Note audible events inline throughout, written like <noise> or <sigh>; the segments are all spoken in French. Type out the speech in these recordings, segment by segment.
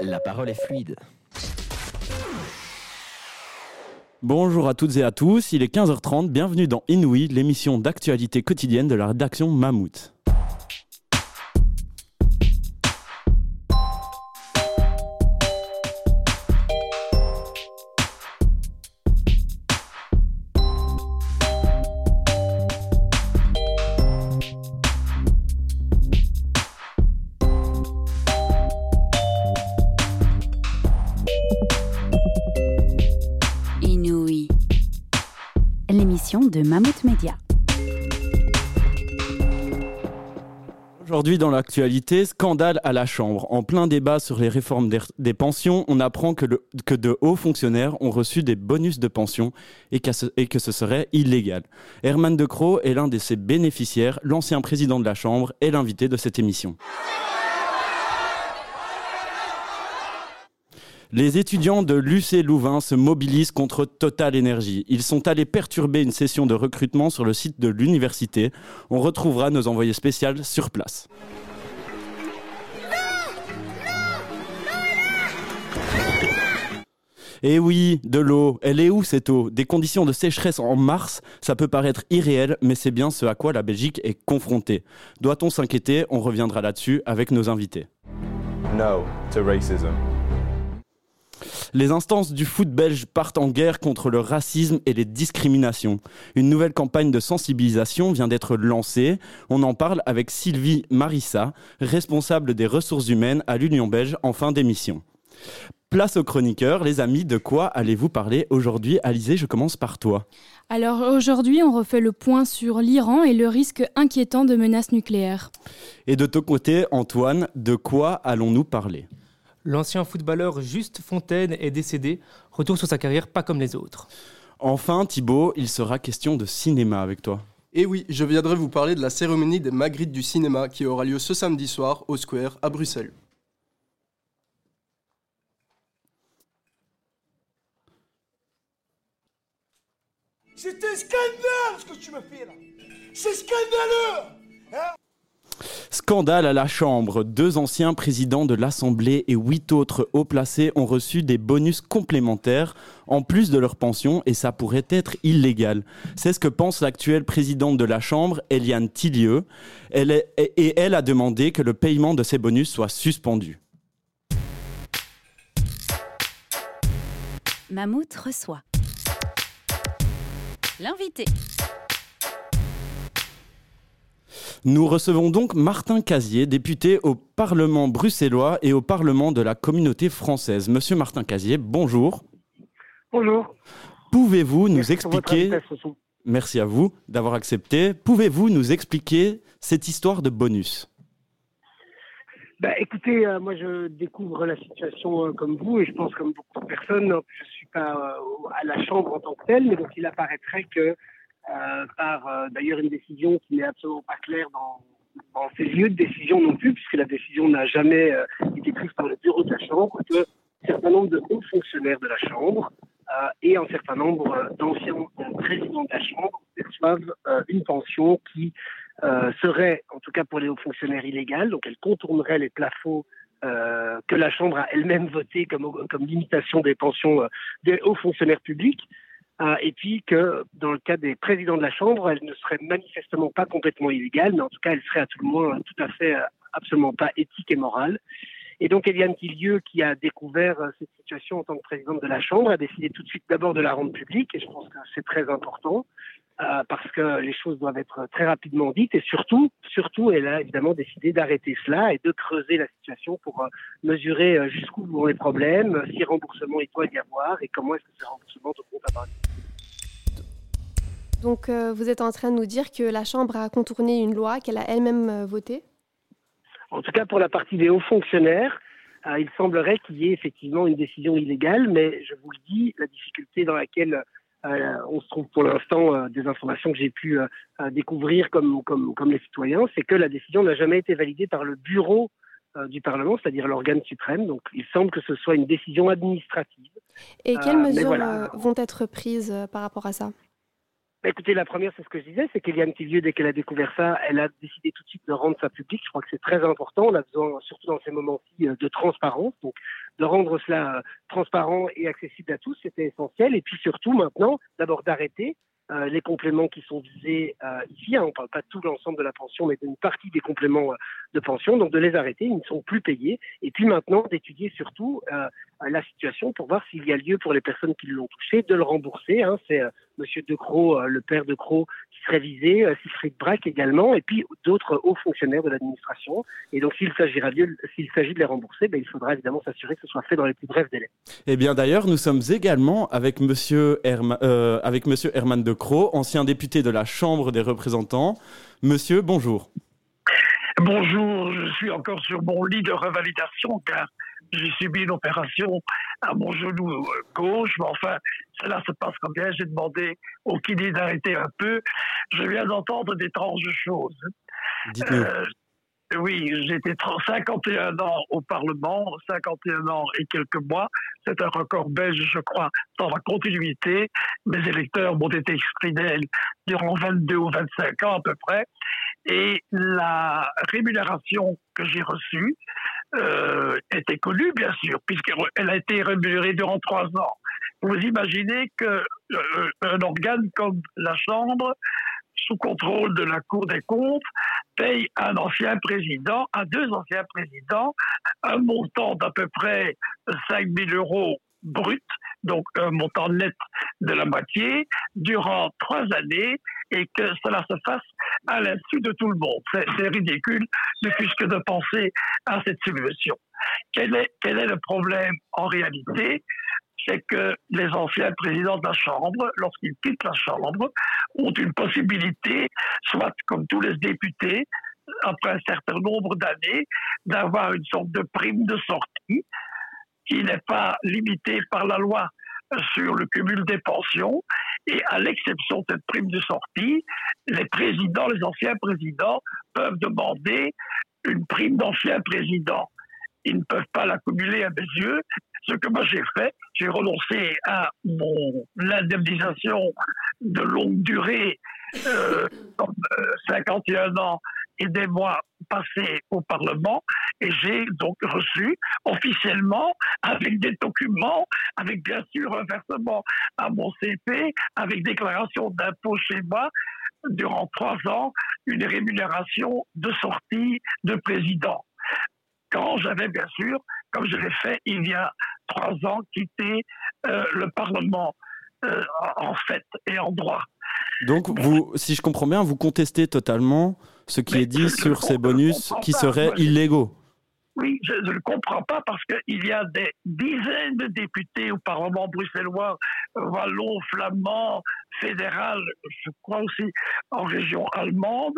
La parole est fluide. Bonjour à toutes et à tous, il est 15h30, bienvenue dans Inouï, l'émission d'actualité quotidienne de la rédaction Mammouth. Aujourd'hui dans l'actualité, scandale à la Chambre. En plein débat sur les réformes des, pensions, on apprend que, de hauts fonctionnaires ont reçu des bonus de pension et, et que ce serait illégal. Herman De Croo est l'un de ses bénéficiaires, l'ancien président de la Chambre et l'invité de cette émission. Les étudiants de l'UC Louvain se mobilisent contre Total Energy. Ils sont allés perturber une session de recrutement sur le site de l'université. On retrouvera nos envoyés spéciaux sur place. Et oui, de l'eau. Elle est où cette eau? Des conditions de sécheresse en mars, ça peut paraître irréel, mais c'est bien ce à quoi la Belgique est confrontée. Doit-on s'inquiéter? On reviendra là-dessus avec nos invités. Les instances du foot belge partent en guerre contre le racisme et les discriminations. Une nouvelle campagne de sensibilisation vient d'être lancée. On en parle avec Sylvie Marissa, responsable des ressources humaines à l'Union belge en fin d'émission. Place aux chroniqueurs, les amis, de quoi allez-vous parler aujourd'hui? Alizé, je commence par toi. Alors aujourd'hui, on refait le point sur l'Iran et le risque inquiétant de menaces nucléaires. Et de ton côté, Antoine, de quoi allons-nous parler? L'ancien footballeur Juste Fontaine est décédé. Retour sur sa carrière pas comme les autres. Enfin, Thibaut, il sera question de cinéma avec toi. Et oui, je viendrai vous parler de la cérémonie des Magritte du cinéma qui aura lieu ce samedi soir au Square à Bruxelles. C'est un scandale ce que tu me fais là C'est scandaleux Scandale à la Chambre. Deux anciens présidents de l'Assemblée et huit autres hauts placés ont reçu des bonus complémentaires en plus de leur pension et ça pourrait être illégal. C'est ce que pense l'actuelle présidente de la Chambre, Eliane Tillieu. Et elle a demandé que le paiement de ces bonus soit suspendu. Mammouth reçoit. L'invité. Nous recevons donc Martin Casier, député au Parlement bruxellois et au Parlement de la communauté française. Monsieur Martin Casier, bonjour. Bonjour. Pouvez-vous nous Merci expliquer. Merci à vous d'avoir accepté. Pouvez-vous nous expliquer cette histoire de bonus? Bah, écoutez, euh, moi je découvre la situation euh, comme vous et je pense comme beaucoup de personnes. Je ne suis pas euh, à la Chambre en tant que telle, mais donc il apparaîtrait que euh, par euh, d'ailleurs une décision qui n'est absolument pas claire dans, dans ces lieux de décision non plus, puisque la décision n'a jamais euh, été prise par le bureau de la Chambre, que un certain nombre de hauts fonctionnaires de la Chambre euh, et un certain nombre euh, d'anciens présidents de la Chambre perçoivent une pension qui serait, en tout cas pour les hauts fonctionnaires, illégale. Donc elle contournerait les plafonds euh, que la Chambre a elle-même votés comme, comme limitation des pensions euh, des hauts fonctionnaires publics. Euh, et puis que dans le cas des présidents de la Chambre, elle ne serait manifestement pas complètement illégale, mais en tout cas elle serait à tout le moins tout à fait euh, absolument pas éthique et morale. Et donc Eliane Tillieu, qui a découvert euh, cette situation en tant que présidente de la Chambre, a décidé tout de suite d'abord de la rendre publique, et je pense que c'est très important, euh, parce que les choses doivent être très rapidement dites, et surtout, surtout, elle a évidemment décidé d'arrêter cela et de creuser la situation pour euh, mesurer jusqu'où vont les problèmes, si remboursement il doit y avoir, et comment est-ce que ces remboursements devront avoir lieu. Donc euh, vous êtes en train de nous dire que la Chambre a contourné une loi qu'elle a elle-même euh, votée En tout cas, pour la partie des hauts fonctionnaires, euh, il semblerait qu'il y ait effectivement une décision illégale, mais je vous le dis, la difficulté dans laquelle on se trouve pour l'instant, des informations que j'ai pu découvrir comme, comme, comme les citoyens, c'est que la décision n'a jamais été validée par le bureau du Parlement, c'est-à-dire l'organe suprême. Donc il semble que ce soit une décision administrative. Et quelles mesures voilà. vont être prises par rapport à ça? Écoutez, la première, c'est ce que je disais, c'est qu'Eliane Tillieu, dès qu'elle a découvert ça, elle a décidé tout de suite de rendre ça public. Je crois que c'est très important. On a besoin, surtout dans ces moments-ci, euh, de transparence. Donc, de rendre cela euh, transparent et accessible à tous, c'était essentiel. Et puis surtout, maintenant, d'abord d'arrêter euh, les compléments qui sont visés euh, ici. Hein, on ne parle pas de tout l'ensemble de la pension, mais d'une partie des compléments euh, de pension. Donc de les arrêter, ils ne sont plus payés. Et puis maintenant d'étudier surtout euh, la situation pour voir s'il y a lieu pour les personnes qui l'ont touché de le rembourser. Hein. C'est euh, Monsieur De Croo, euh, le père De Croo, serait visé, euh, Siegfried Braque également, et puis d'autres hauts fonctionnaires de l'administration. Et donc s'il s'agira lieu- s'il s'agit de les rembourser, ben, il faudra évidemment s'assurer que ce soit fait dans les plus brefs délais. Eh bien d'ailleurs, nous sommes également avec Monsieur, Herma- euh, avec Monsieur Herman de Croo, ancien député de la Chambre des représentants. Monsieur, bonjour. Bonjour, je suis encore sur mon lit de revalidation car j'ai subi une opération à mon genou euh, gauche, mais enfin, cela se passe comme bien. J'ai demandé au kiné d'arrêter un peu. Je viens d'entendre d'étranges choses. Euh, oui, j'étais 30 51 ans au Parlement, 51 ans et quelques mois. C'est un record belge, je crois, dans la continuité. Mes électeurs m'ont été exprimés durant 22 ou 25 ans à peu près. Et la rémunération que j'ai reçue euh, était connue, bien sûr, puisqu'elle a été rémunérée durant trois ans. Vous imaginez que euh, organe comme la Chambre, sous contrôle de la Cour des comptes, paye un ancien président, à deux anciens présidents, un montant d'à peu près 5 000 euros brut, donc un montant net de la moitié, durant trois années, et que cela se fasse à l'insu de tout le monde. C'est ridicule, ne plus que de penser à cette subvention. Quel est, quel est le problème en réalité? C'est que les anciens présidents de la Chambre, lorsqu'ils quittent la Chambre, ont une possibilité, soit comme tous les députés, après un certain nombre d'années, d'avoir une sorte de prime de sortie qui n'est pas limitée par la loi sur le cumul des pensions. Et à l'exception de cette prime de sortie, les présidents, les anciens présidents peuvent demander une prime d'ancien président. Ils ne peuvent pas l'accumuler à mes yeux. Ce que moi j'ai fait, j'ai renoncé à mon l'indemnisation de longue durée, euh, comme, euh, 51 ans et des mois passés au Parlement, et j'ai donc reçu officiellement, avec des documents, avec bien sûr un versement à mon CP, avec déclaration d'impôt chez moi, durant trois ans, une rémunération de sortie de président. Quand j'avais bien sûr, comme je l'ai fait il y a trois ans, quitté euh, le Parlement euh, en fait et en droit. Donc, vous, si je comprends bien, vous contestez totalement ce qui Mais est dit sur ces bonus qui pas. seraient je- illégaux. Oui, je ne comprends pas parce qu'il y a des dizaines de députés au Parlement bruxellois, wallons, flamands, fédéral, je crois aussi en région allemande,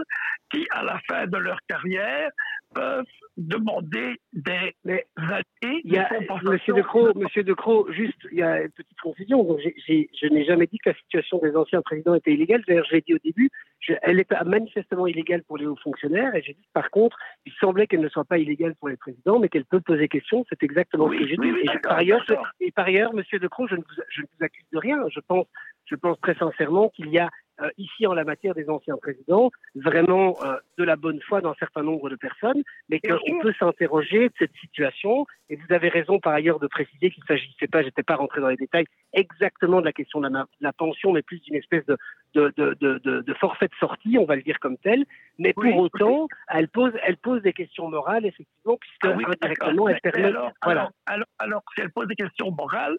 qui, à la fin de leur carrière, peuvent demander des Mais années Il y a, de compensation. Monsieur De Croo, Monsieur De Croo, juste, il y a une petite confusion. Donc, j'ai- j'ai- je n'ai jamais dit que la situation des anciens présidents était illégale. D'ailleurs, je l'ai dit au début, je- elle est manifestement illégale pour les hauts fonctionnaires. Et j'ai dit, par contre, il semblait qu'elle ne soit pas illégale pour les présidents, mais qu'elle peut poser question. C'est exactement Oui, ce que j'ai oui, dit. par ailleurs, et par ailleurs, Monsieur De Croo, je ne vous, je ne vous accuse de rien. Je pense, je pense très sincèrement qu'il y a euh, ici en la matière des anciens présidents vraiment euh, de la bonne foi d'un certain nombre de personnes, mais qu'on peut s'interroger de cette situation. Et vous avez raison par ailleurs de préciser qu'il s'agissait pas, j'étais pas rentré dans les détails exactement de la question de la, pension, mais plus d'une espèce de, de, de, forfait de sortie, on va le dire comme tel. Mais pour Oui, autant, elle pose, elle pose des questions morales effectivement, puisque Ah oui, indirectement, elle permet. mais alors, voilà. alors, alors, alors, si elle pose des questions morales,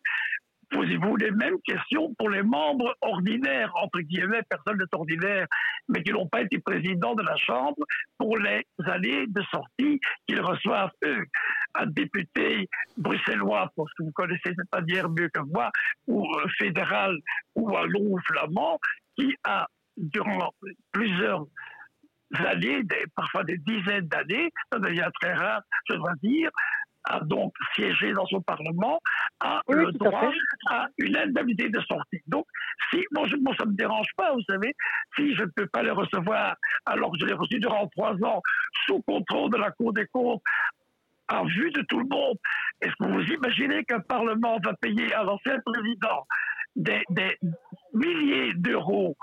posez-vous les mêmes questions pour les membres ordinaires, entre guillemets, personnes n'est ordinaire, mais qui n'ont pas été présidents de la Chambre pour les années de sortie qu'ils reçoivent eux. Un député bruxellois, parce que vous connaissez cette manière mieux que moi, ou euh, fédéral, ou wallon ou flamand, qui a, durant plusieurs années, parfois des dizaines d'années, ça devient très rare, je dois dire, a donc siégé dans son Parlement, a Oui, le à droit à une indemnité de sortie. Donc, si, moi, je, moi, ça ne me dérange pas, vous savez, si je ne peux pas les recevoir alors que je les ai reçus durant trois ans sous contrôle de la Cour des comptes, en vue de tout le monde, est-ce que vous imaginez qu'un Parlement va payer à l'ancien président des, des milliers d'euros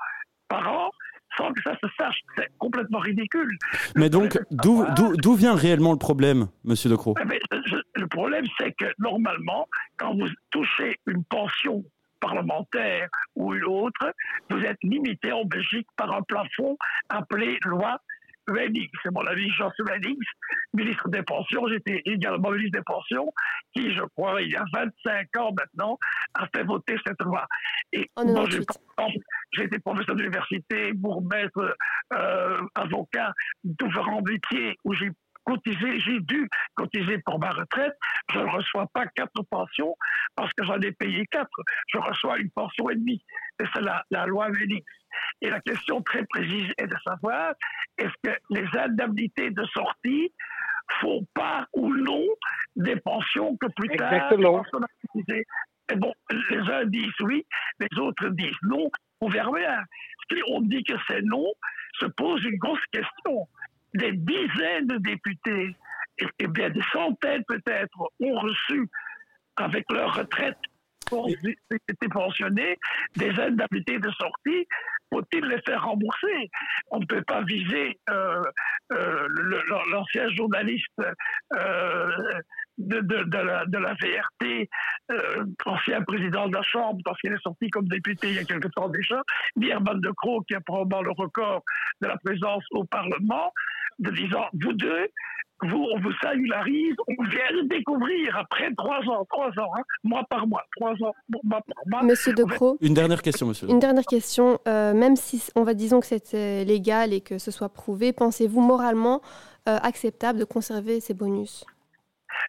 par an sans que ça se sache. C'est complètement ridicule. Mais donc, d'où vient réellement le problème, Monsieur De Croo eh Le problème, c'est que normalement, quand vous touchez une pension parlementaire ou une autre, vous êtes limité en Belgique par un plafond appelé loi Wennings, c'est mon avis, Jean Wennings, ministre des Pensions, j'étais également ministre des Pensions, qui, je crois, il y a 25 ans maintenant, a fait voter cette loi. Et moi, j'ai été professeur d'université, bourgmestre, euh, avocat, différents métiers où j'ai cotisé, j'ai dû cotiser pour ma retraite. Je ne reçois pas quatre pensions parce que j'en ai payé quatre. Je reçois une pension et demie. Et c'est la, la loi Wennings. Et la question très précise est de savoir est-ce que les indemnités de sortie font pas ou non des pensions que plus tard Exactement. Et bon, les uns disent oui, les autres disent non. On verra bien. Si on dit que c'est non, se pose une grosse question. Des dizaines de députés, et bien des centaines peut-être, ont reçu avec leur retraite été pensionnés, des indemnités de sortie, faut-il les faire rembourser? On ne peut pas viser euh, euh, l'ancien journaliste euh, de, de, la, de, la, VRT, ancien président de la Chambre, parce qu'il est sorti comme député il y a quelque temps déjà, Herman de Croo, qui a probablement le record de la présence au Parlement, de disant, vous deux, vous, on vous salularise, on vient de découvrir après trois ans, trois ans, hein, mois par mois, trois ans, mois par mois. Monsieur De Croo. Une dernière question, monsieur. Une dernière question. Euh, même si on va disons que c'est euh, légal et que ce soit prouvé, pensez-vous moralement euh, acceptable de conserver ces bonus?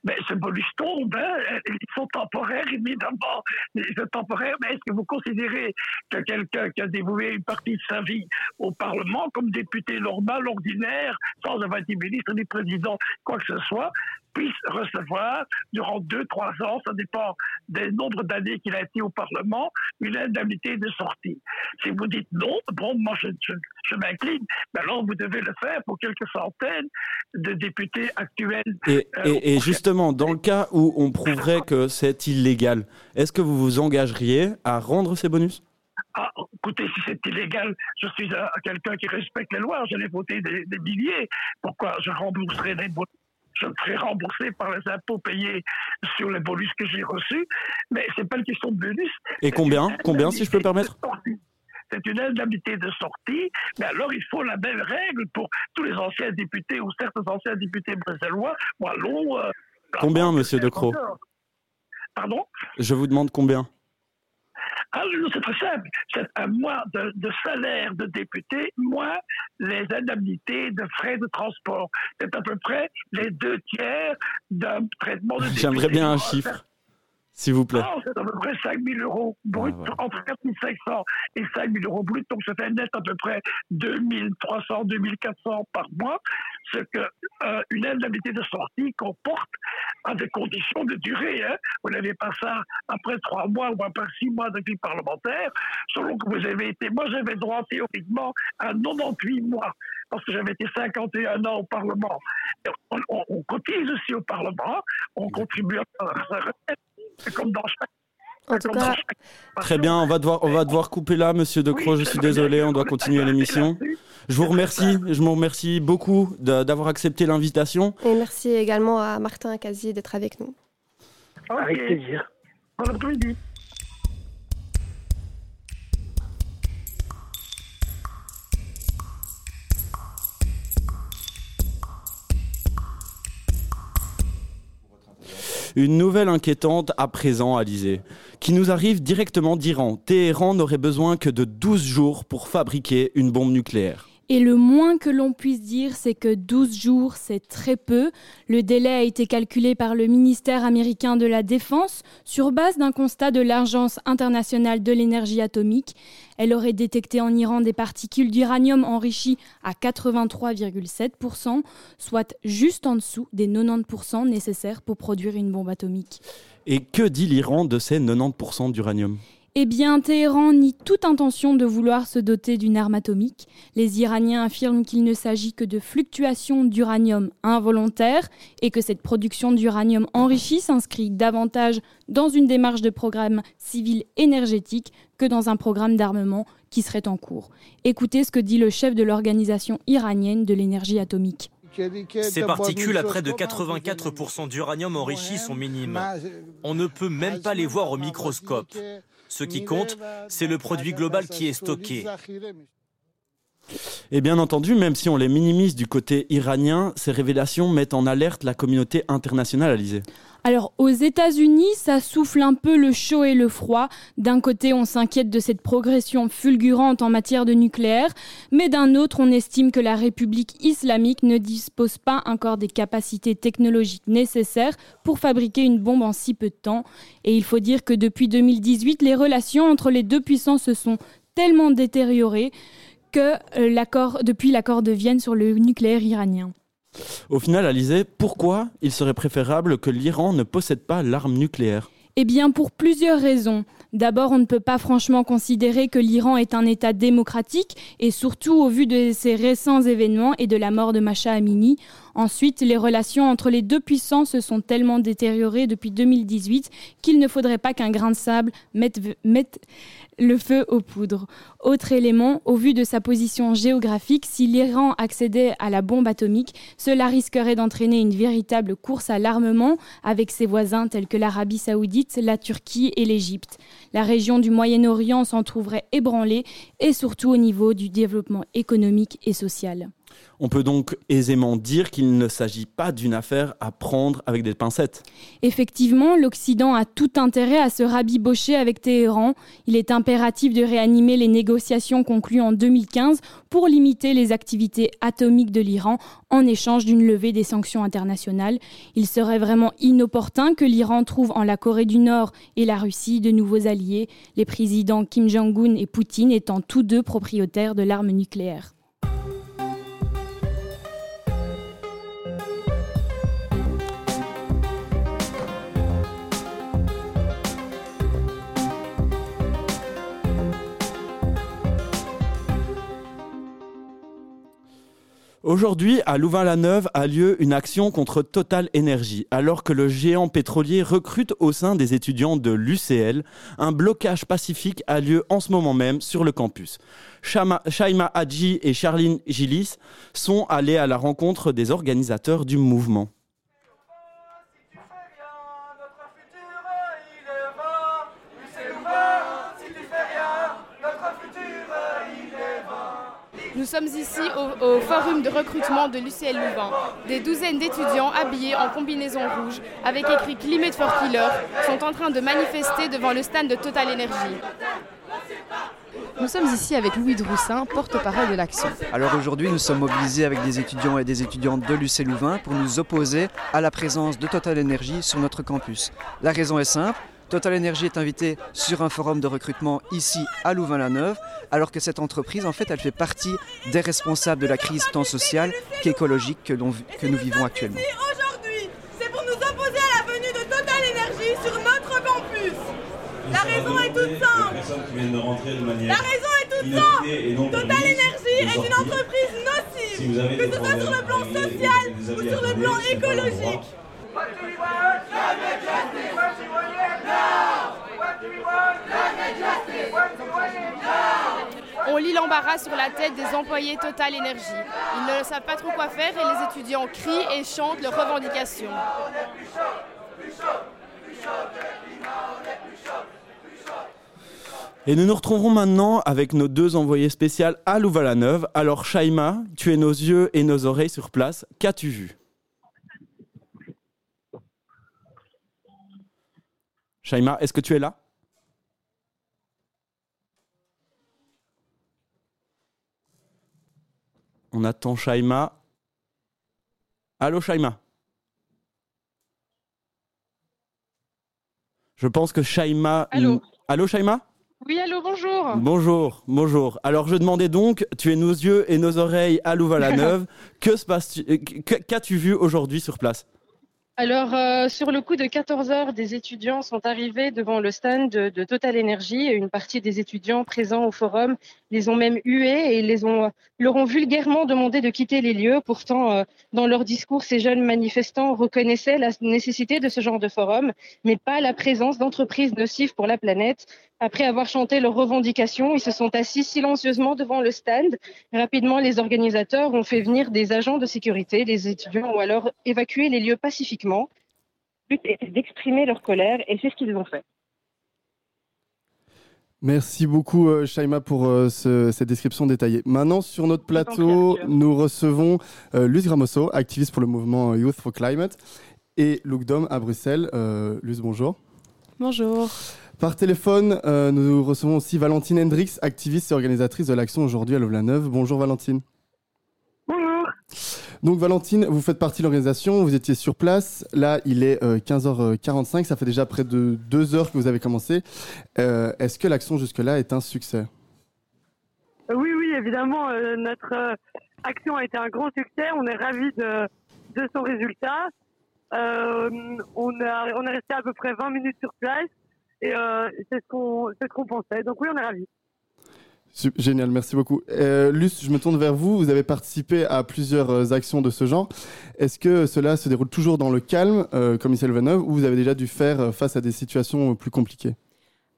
Mais ce bonus tombe, hein. ils sont temporaires, évidemment. Ils sont temporaires, mais est-ce que vous considérez que quelqu'un qui a dévoué une partie de sa vie au Parlement, comme député normal, ordinaire, sans avoir été ministre ni président, quoi que ce soit, puisse recevoir durant deux, trois ans, ça dépend des nombres d'années qu'il a été au Parlement, une indemnité de sortie. Si vous dites non, bon, moi je, je, m'incline, mais alors vous devez le faire pour quelques centaines de députés actuels. Et, euh, justement, dans le cas où on prouverait que c'est illégal, est-ce que vous vous engageriez à rendre ces bonus? Ah, écoutez, si c'est illégal, je suis quelqu'un qui respecte les lois, j'allais voter des, des milliers. Pourquoi je rembourserais des bonus? Je serai remboursé par les impôts payés sur les bonus que j'ai reçus. Mais ce n'est pas une question de bonus. Et combien Combien, si je peux me permettre c'est une indemnité de sortie, mais alors il faut la belle règle pour tous les anciens députés ou certains anciens députés bruxellois, wallons. Euh, combien, monsieur De Croo Pardon? Je vous demande combien? Ah, c'est très simple. C'est un mois de, salaire de député, moins les indemnités de frais de transport. C'est à peu près les deux tiers d'un traitement de député. J'aimerais bien un chiffre. S'il vous plaît. Ah, c'est à peu près 5 000 euros brut, ah, entre 4 500 et 5 000 euros brut. Donc, ça fait net à peu près 2 300, 2 400 par mois. Ce que euh, une indemnité de sortie comporte à des conditions de durée. Hein. Vous n'avez pas ça après 3 mois ou après 6 mois de vie parlementaire. Selon que vous avez été. Moi, j'avais droit théoriquement à 98 mois parce que j'avais été 51 ans au Parlement. On, on, cotise aussi au Parlement, on contribue à sa retraite. C'est comme dans chaque en tout cas, très bien, on va devoir, on va devoir couper là, Monsieur De Croo. je suis désolé, on doit continuer l'émission. Je vous remercie, je vous remercie beaucoup d'avoir accepté l'invitation. Et merci également à Martin Casier d'être avec nous. Avec plaisir. Bon après-midi. Une nouvelle inquiétante à présent, Alizé, qui nous arrive directement d'Iran. Téhéran n'aurait besoin que de 12 jours pour fabriquer une bombe nucléaire. Et le moins que l'on puisse dire, c'est que 12 jours, c'est très peu. Le délai a été calculé par le ministère américain de la Défense sur base d'un constat de l'Agence internationale de l'énergie atomique. Elle aurait détecté en Iran des particules d'uranium enrichies à 83,7%, soit juste en dessous des 90% nécessaires pour produire une bombe atomique. Et que dit l'Iran de ces 90% d'uranium? Eh bien, Téhéran nie toute intention de vouloir se doter d'une arme atomique. Les Iraniens affirment qu'il ne s'agit que de fluctuations d'uranium involontaires et que cette production d'uranium enrichi s'inscrit davantage dans une démarche de programme civil énergétique que dans un programme d'armement qui serait en cours. Écoutez ce que dit le chef de l'organisation iranienne de l'énergie atomique. Ces particules à près de 84% d'uranium enrichi sont minimes. On ne peut même pas les voir au microscope. Ce qui compte, c'est le produit global qui est stocké. Et bien entendu, même si on les minimise du côté iranien, ces révélations mettent en alerte la communauté internationale, Alizé. Alors aux États-Unis, ça souffle un peu le chaud et le froid. D'un côté, on s'inquiète de cette progression fulgurante en matière de nucléaire, mais d'un autre, on estime que la République islamique ne dispose pas encore des capacités technologiques nécessaires pour fabriquer une bombe en si peu de temps. Et il faut dire que depuis 2018, les relations entre les deux puissances se sont tellement détériorées que euh, l'accord depuis l'accord de Vienne sur le nucléaire iranien. Au final, Alizé, pourquoi il serait préférable que l'Iran ne possède pas l'arme nucléaire? Eh bien, pour plusieurs raisons. D'abord, on ne peut pas franchement considérer que l'Iran est un État démocratique, et surtout au vu de ces récents événements et de la mort de Macha Amini. Ensuite, les relations entre les deux puissances se sont tellement détériorées depuis 2018 qu'il ne faudrait pas qu'un grain de sable mette, mette le feu aux poudres. Autre élément, au vu de sa position géographique, si l'Iran accédait à la bombe atomique, cela risquerait d'entraîner une véritable course à l'armement avec ses voisins tels que l'Arabie saoudite, la Turquie et l'Égypte. La région du Moyen-Orient s'en trouverait ébranlée et surtout au niveau du développement économique et social. On peut donc aisément dire qu'il ne s'agit pas d'une affaire à prendre avec des pincettes. Effectivement, l'Occident a tout intérêt à se rabibocher avec Téhéran. Il est impératif de réanimer les négociations conclues en 2015 pour limiter les activités atomiques de l'Iran en échange d'une levée des sanctions internationales. Il serait vraiment inopportun que l'Iran trouve en la Corée du Nord et la Russie de nouveaux alliés, les présidents Kim Jong-un et Poutine étant tous deux propriétaires de l'arme nucléaire. Aujourd'hui, à Louvain-la-Neuve a lieu une action contre Total Energy. Alors que le géant pétrolier recrute au sein des étudiants de l'UCL, un blocage pacifique a lieu en ce moment même sur le campus. Shaima Hadji et Charline Gillis sont allés à la rencontre des organisateurs du mouvement. Nous sommes ici au, forum de recrutement de l'UCL Louvain. Des douzaines d'étudiants habillés en combinaison rouge avec écrit Climate for Killer sont en train de manifester devant le stand de Total Energy. Nous sommes ici avec Louis Droussin, porte-parole de l'Action. Alors aujourd'hui, nous sommes mobilisés avec des étudiants et des étudiantes de l'UCL Louvain pour nous opposer à la présence de Total Energy sur notre campus. La raison est simple, Total Energy est invité sur un forum de recrutement ici à Louvain-la-Neuve, alors que cette entreprise, en fait, elle fait partie des responsables de la crise tant sociale qu'écologique que, que nous vivons actuellement. Aujourd'hui, c'est pour nous opposer à la venue de Total Energy sur notre campus. La raison est toute simple. La raison est toute simple. Total Energy est une entreprise nocive, que ce soit sur le plan social ou sur le plan écologique. On lit l'embarras sur la tête des employés Total Energy. Ils ne savent pas trop quoi faire et les étudiants crient et chantent leurs revendications. Et nous nous retrouverons maintenant avec nos deux envoyés spéciaux à Louvain-la-Neuve. Alors Shaima, tu es nos yeux et nos oreilles sur place. Qu'as-tu vu? Shaima, est-ce que tu es là? On attend Shaima. Allô Shaima Je pense que Shaima... Allô? Allô Shaima Oui, allô, bonjour. Bonjour, bonjour. Alors je demandais donc, tu es nos yeux et nos oreilles à Louvain-la-Neuve. <laughs> que se passe Qu'as-tu vu aujourd'hui sur place? Alors, euh, sur le coup de 14 heures, des étudiants sont arrivés devant le stand de, Total Energy. Une partie des étudiants présents au forum les ont même hués et les ont, leur ont vulgairement demandé de quitter les lieux. Pourtant, euh, dans leur discours, ces jeunes manifestants reconnaissaient la nécessité de ce genre de forum, mais pas la présence d'entreprises nocives pour la planète. Après avoir chanté leurs revendications, ils se sont assis silencieusement devant le stand. Rapidement, les organisateurs ont fait venir des agents de sécurité. Les étudiants ont alors évacué les lieux pacifiquement. Le but était d'exprimer leur colère et c'est ce qu'ils ont fait. Merci beaucoup, euh, Shaima, pour euh, cette description détaillée. Maintenant, sur notre plateau, nous recevons euh, Luce Gramoso, activiste pour le mouvement Youth for Climate, et Luc Dom à Bruxelles. Luce, bonjour. Bonjour. Par téléphone, euh, nous recevons aussi Valentine Hendrix, activiste et organisatrice de l'action aujourd'hui à Louvain-la-Neuve. Bonjour Valentine. Bonjour. Donc Valentine, vous faites partie de l'organisation, vous étiez sur place. Là, il est 15h45, euh, ça fait déjà près de deux heures que vous avez commencé. Euh, est-ce que l'action jusque-là est un succès? Oui, oui, évidemment, notre action a été un grand succès. On est ravis de, de son résultat. on, a, on est resté à peu près 20 minutes sur place. Et euh, c'est ce qu'on pensait. Donc oui, on est ravis. Génial, merci beaucoup. Euh, Luce, je me tourne vers vous. Vous avez participé à plusieurs euh, actions de ce genre. Est-ce que cela se déroule toujours dans le calme, euh, comme ici Veneuve, ou vous avez déjà dû faire face à des situations plus compliquées?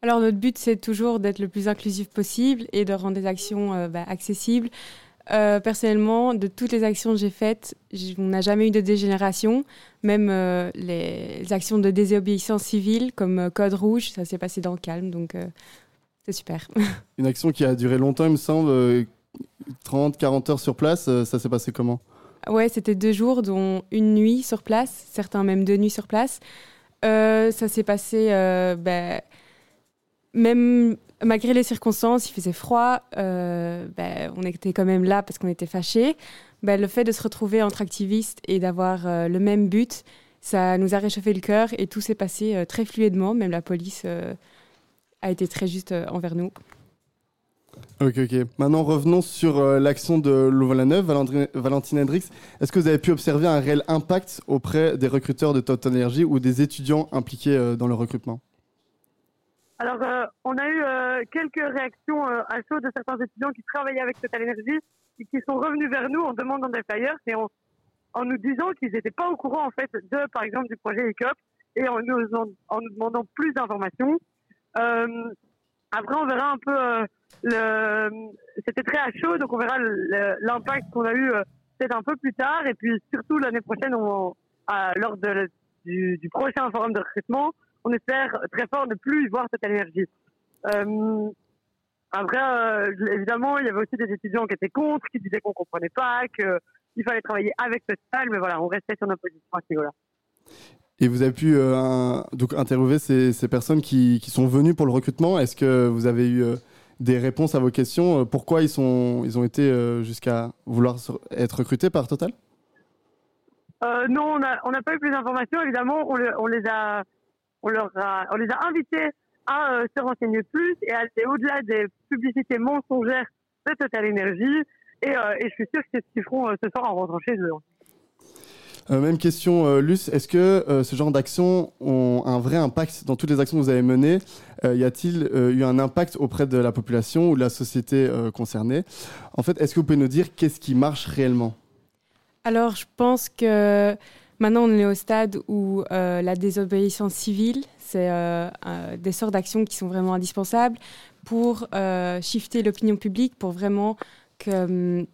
Alors notre but, c'est toujours d'être le plus inclusif possible et de rendre des actions bah, accessibles. Euh, personnellement, de toutes les actions que j'ai faites, on n'a jamais eu de dégénération. Même euh, les, actions de désobéissance civile, comme euh, Code Rouge, ça s'est passé dans le calme. Donc, c'est super. <laughs> Une action qui a duré longtemps, il me semble, 30, 40 heures sur place. ça s'est passé comment? Ouais, c'était deux jours, dont une nuit sur place, certains même deux nuits sur place. ça s'est passé, ben, même malgré les circonstances, il faisait froid, euh, ben, on était quand même là parce qu'on était fâchés. Ben, le fait de se retrouver entre activistes et d'avoir euh, le même but, ça nous a réchauffé le cœur et tout s'est passé euh, très fluidement. Même la police a été très juste envers nous. Ok, ok. Maintenant, revenons sur l'action de Louvain-la-Neuve. Valentine Hendrix, est-ce que vous avez pu observer un réel impact auprès des recruteurs de Total Energy ou des étudiants impliqués dans le recrutement? Alors, euh, on a eu euh, quelques réactions euh, à chaud de certains étudiants qui travaillaient avec Total Energy et qui sont revenus vers nous en demandant des flyers et en, en nous disant qu'ils n'étaient pas au courant, en fait, de, par exemple, du projet ECOP et en nous, en, nous demandant plus d'informations. après, on verra un peu le. C'était très à chaud, donc on verra l'impact qu'on a eu peut-être un peu plus tard. Et puis, surtout, l'année prochaine, on, lors de, du, du prochain forum de recrutement, on espère très fort ne plus voir cette énergie. Euh, après, euh, évidemment, il y avait aussi des étudiants qui étaient contre, qui disaient qu'on comprenait pas, qu'il fallait travailler avec Total, mais voilà, on restait sur notre position à ce niveau-là. Et vous avez pu euh, donc interviewer ces, personnes qui, sont venues pour le recrutement. Est-ce que vous avez eu des réponses à vos questions Pourquoi ils, sont, ils ont été jusqu'à vouloir être recrutés par Total? Non, on n'a pas eu plus d'informations. Évidemment, on les a on, leur on les a invités à euh, se renseigner plus et à aller au-delà des publicités mensongères de Total Energy. Et, euh, et je suis sûr que c'est ce qu'ils feront euh, ce soir en rentrant chez eux. même question, Luce. Est-ce que ce genre d'actions ont un vrai impact dans toutes les actions que vous avez menées? Y a-t-il eu un impact auprès de la population ou de la société concernée? En fait, est-ce que vous pouvez nous dire qu'est-ce qui marche réellement? Alors, je pense que Maintenant, on est au stade où euh, la désobéissance civile, c'est euh, des sortes d'actions qui sont vraiment indispensables pour euh, shifter l'opinion publique, pour vraiment que,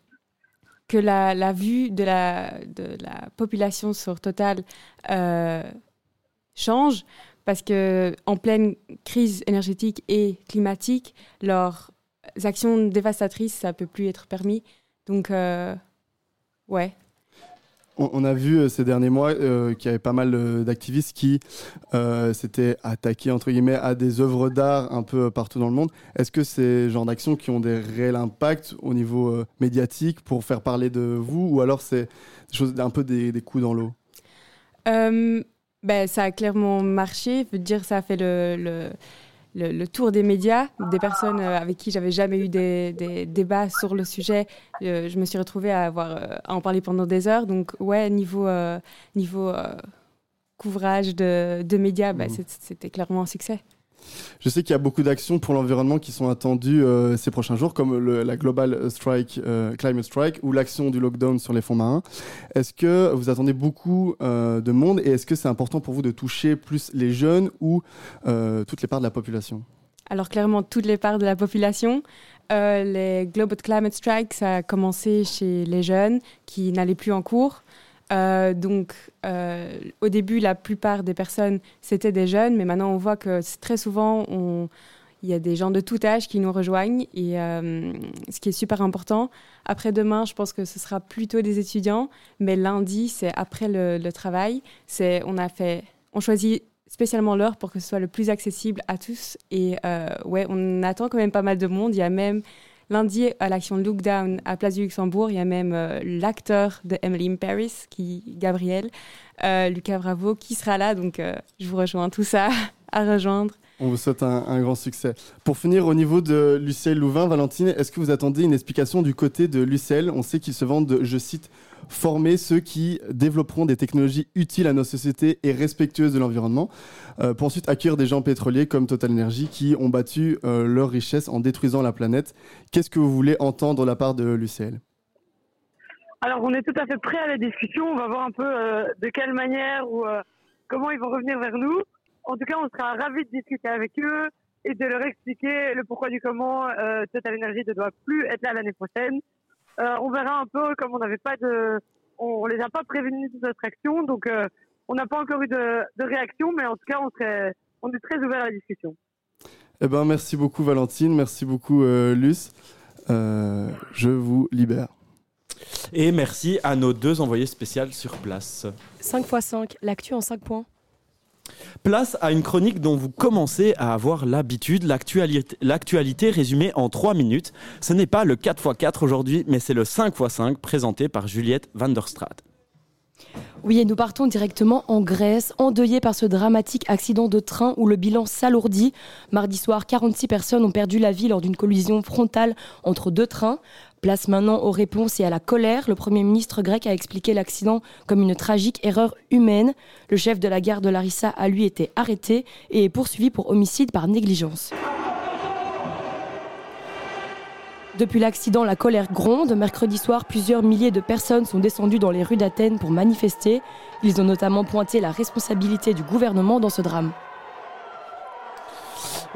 que la, vue de la, de la population sur Total change. Parce que en pleine crise énergétique et climatique, leurs actions dévastatrices, ça peut plus être permis. Donc, ouais, on, a vu euh, ces derniers mois euh, qu'il y avait pas mal euh, d'activistes qui s'étaient attaqués entre guillemets à des œuvres d'art un peu partout dans le monde. Est-ce que ces genres d'actions qui ont des réels impacts au niveau médiatique pour faire parler de vous ou alors c'est un peu des, coups dans l'eau? Ben, ça a clairement marché. Je veux dire, ça a fait le, tour des médias, des personnes euh, avec qui j'avais jamais eu des, débats sur le sujet. Euh, je me suis retrouvée à, avoir, euh, à en parler pendant des heures. Donc, ouais, niveau, niveau couvrage de, de médias, bah, c'est- c'était clairement un succès. Je sais qu'il y a beaucoup d'actions pour l'environnement qui sont attendues euh, ces prochains jours, comme la Global Strike, euh, Climate Strike ou l'action du lockdown sur les fonds marins. Est-ce que vous attendez beaucoup euh, de monde et est-ce que c'est important pour vous de toucher plus les jeunes ou toutes les parts de la population? Alors clairement, toutes les parts de la population. Les Global Climate Strike, ça a commencé chez les jeunes qui n'allaient plus en cours. Euh, donc, euh, au début, la plupart des personnes, c'était des jeunes, mais maintenant, on voit que très souvent, il y a des gens de tout âge qui nous rejoignent, et euh, ce qui est super important. Après demain, je pense que ce sera plutôt des étudiants, mais lundi, c'est après le, le travail. C'est, on a fait, on choisit spécialement l'heure pour que ce soit le plus accessible à tous. Et ouais, on attend quand même pas mal de monde. Il y a même lundi à l'action Lookdown à Place du Luxembourg, il y a même euh, l'acteur de Emily Paris, qui, Gabriel, euh, Lucas Bravo, qui sera là. Donc euh, je vous rejoins tout ça <laughs> à rejoindre. On vous souhaite un, grand succès. Pour finir, au niveau de l'UCL Louvain, Valentine, est-ce que vous attendez une explication du côté de l'UCL On sait qu'ils se vendent, je cite, former ceux qui développeront des technologies utiles à nos sociétés et respectueuses de l'environnement, euh, pour ensuite accueillir des gens pétroliers comme Total Energy qui ont battu euh, leur richesse en détruisant la planète. Qu'est-ce que vous voulez entendre de la part de l'UCL Alors, on est tout à fait prêt à la discussion. On va voir un peu euh, de quelle manière ou comment ils vont revenir vers nous. En tout cas, on sera ravis de discuter avec eux et de leur expliquer le pourquoi du comment Total Energy ne doit plus être là l'année prochaine. Euh, on verra un peu comme on n'avait pas de, on, on les a pas prévenus de notre action, donc euh, on n'a pas encore eu de, de réaction, mais en tout cas, on serait, on est très ouvert à la discussion. Eh ben, merci beaucoup Valentine, merci beaucoup euh, Luce. Euh, je vous libère. Et merci à nos deux envoyés spéciaux sur place. 5 x 5, l'actu en 5 points. Place à une chronique dont vous commencez à avoir l'habitude, l'actualité résumée en 3 minutes. Ce n'est pas le 4x4 aujourd'hui, mais c'est le 5x5 présenté par Juliette van der Straat. Oui, et nous partons directement en Grèce, endeuillés par ce dramatique accident de train où le bilan s'alourdit. Mardi soir, 46 personnes ont perdu la vie lors d'une collision frontale entre deux trains. Place maintenant aux réponses et à la colère. Le Premier ministre grec a expliqué l'accident comme une tragique erreur humaine. Le chef de la gare de Larissa a lui été arrêté et est poursuivi pour homicide par négligence. Depuis l'accident, la colère gronde. Mercredi soir, plusieurs milliers de personnes sont descendues dans les rues d'Athènes pour manifester. Ils ont notamment pointé la responsabilité du gouvernement dans ce drame.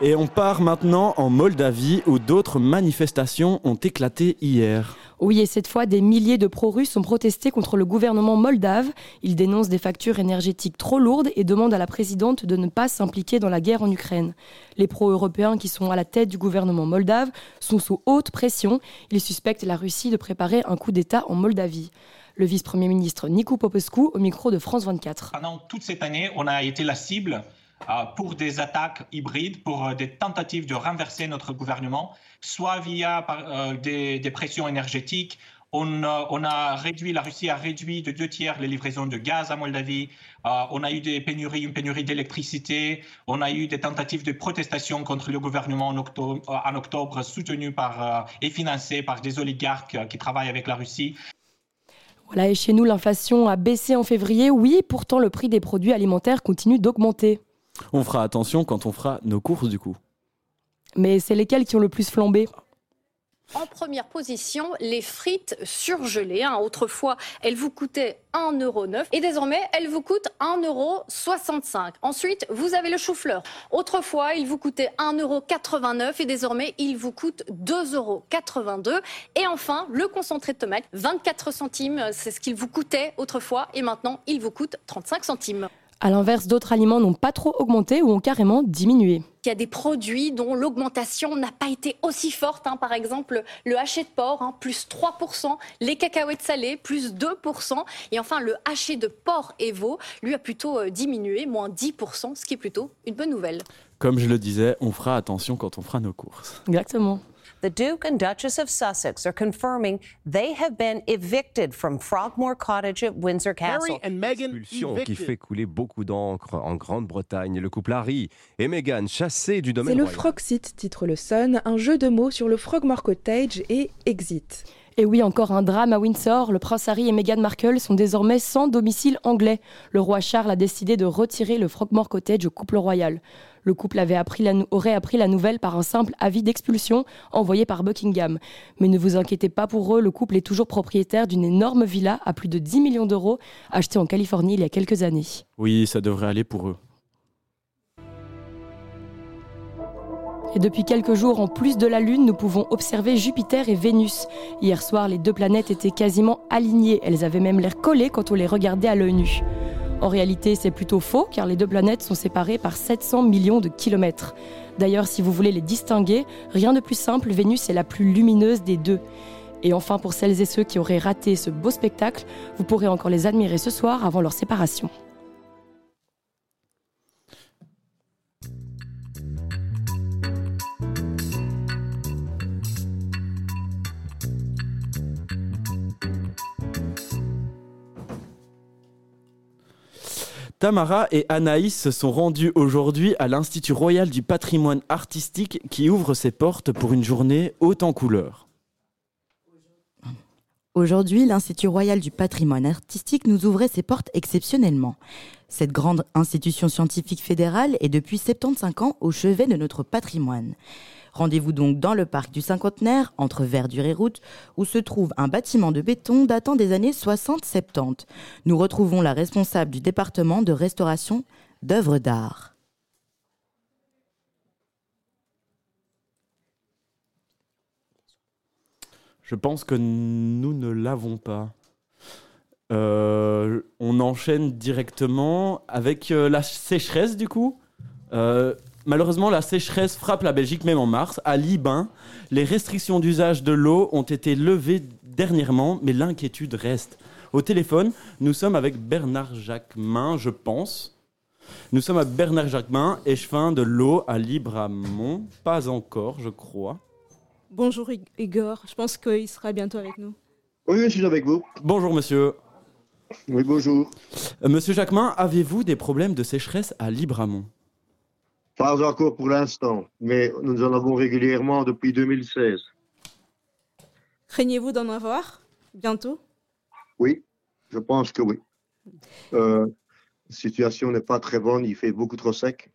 Et on part maintenant en Moldavie où d'autres manifestations ont éclaté hier. Oui, et cette fois, des milliers de pro-russes ont protesté contre le gouvernement moldave. Ils dénoncent des factures énergétiques trop lourdes et demandent à la présidente de ne pas s'impliquer dans la guerre en Ukraine. Les pro-européens qui sont à la tête du gouvernement moldave sont sous haute pression. Ils suspectent la Russie de préparer un coup d'État en Moldavie. Le vice-premier ministre Nicu Popescu au micro de France 24. Pendant toute cette année, on a été la cible euh, pour des attaques hybrides, pour euh, des tentatives de renverser notre gouvernement, soit via euh, des, pressions énergétiques. On, a réduit, la Russie a réduit de deux tiers les livraisons de gaz à Moldavie. on a eu des pénuries, une pénurie d'électricité. On a eu des tentatives de protestation contre le gouvernement en octobre, en octobre soutenues par, et financées par des oligarques qui travaillent avec la Russie. Voilà, et chez nous, l'inflation a baissé en février. Oui, pourtant, le prix des produits alimentaires continue d'augmenter. On fera attention quand on fera nos courses du coup. Mais c'est lesquels qui ont le plus flambé? En première position, les frites surgelées. Hein. Autrefois, elles vous coûtaient 1,9€ et désormais, elles vous coûtent 1,65€. Ensuite, vous avez le chou-fleur. Autrefois, il vous coûtait 1,89€ et désormais, il vous coûte 2,82€. Et enfin, le concentré de tomate, 24 centimes, c'est ce qu'il vous coûtait autrefois et maintenant, il vous coûte 35 centimes. À l'inverse, d'autres aliments n'ont pas trop augmenté ou ont carrément diminué. Il y a des produits dont l'augmentation n'a pas été aussi forte. Hein. Par exemple, le haché de porc, hein, plus 3%, les cacahuètes salées, plus 2%. Et enfin, le haché de porc et veau, lui, a plutôt euh, diminué, moins 10%, ce qui est plutôt une bonne nouvelle. Comme je le disais, on fera attention quand on fera nos courses. Exactement. The Duke and Duchess of Sussex are confirming they have been evicted from Frogmore Cottage at Windsor Castle. Harry and Meghan Expulsion qui fait couler beaucoup d'encre en Grande-Bretagne. Le couple Harry et Meghan chassés du domaine C'est le. Frogsit, titre le Sun, un jeu de mots sur le Frogmore Cottage et Exit. Et oui, encore un drame à Windsor. Le prince Harry et Meghan Markle sont désormais sans domicile anglais. Le roi Charles a décidé de retirer le Frogmore Cottage au couple royal. Le couple avait appris aurait appris la nouvelle par un simple avis d'expulsion envoyé par Buckingham. Mais ne vous inquiétez pas pour eux, le couple est toujours propriétaire d'une énorme villa à plus de 10 millions d'euros achetée en Californie il y a quelques années. Oui, ça devrait aller pour eux. Et depuis quelques jours, en plus de la Lune, nous pouvons observer Jupiter et Vénus. Hier soir, les deux planètes étaient quasiment alignées. Elles avaient même l'air collées quand on les regardait à l'œil nu. En réalité, c'est plutôt faux car les deux planètes sont séparées par 700 millions de kilomètres. D'ailleurs, si vous voulez les distinguer, rien de plus simple, Vénus est la plus lumineuse des deux. Et enfin, pour celles et ceux qui auraient raté ce beau spectacle, vous pourrez encore les admirer ce soir avant leur séparation. Tamara et Anaïs se sont rendus aujourd'hui à l'Institut royal du patrimoine artistique qui ouvre ses portes pour une journée haute en couleurs. Aujourd'hui, l'Institut royal du patrimoine artistique nous ouvrait ses portes exceptionnellement. Cette grande institution scientifique fédérale est depuis 75 ans au chevet de notre patrimoine. Rendez-vous donc dans le parc du Cinquantenaire, entre Verdure et Route, où se trouve un bâtiment de béton datant des années 60-70. Nous retrouvons la responsable du département de restauration d'œuvres d'art. Je pense que nous ne l'avons pas. Euh, on enchaîne directement avec euh, la sécheresse du coup. Euh, Malheureusement, la sécheresse frappe la Belgique même en mars. À Liban, les restrictions d'usage de l'eau ont été levées dernièrement, mais l'inquiétude reste. Au téléphone, nous sommes avec Bernard Jacquemin, je pense. Nous sommes à Bernard Jacquemin, échevin de l'eau à Libramont. Pas encore, je crois. Bonjour Igor, je pense qu'il sera bientôt avec nous. Oui, je suis avec vous. Bonjour monsieur. Oui, bonjour. Euh, monsieur Jacquemin, avez-vous des problèmes de sécheresse à Libramont? Pas encore pour l'instant, mais nous en avons régulièrement depuis 2016. Craignez-vous d'en avoir bientôt? Oui, je pense que oui. Euh, la situation n'est pas très bonne, il fait beaucoup trop sec.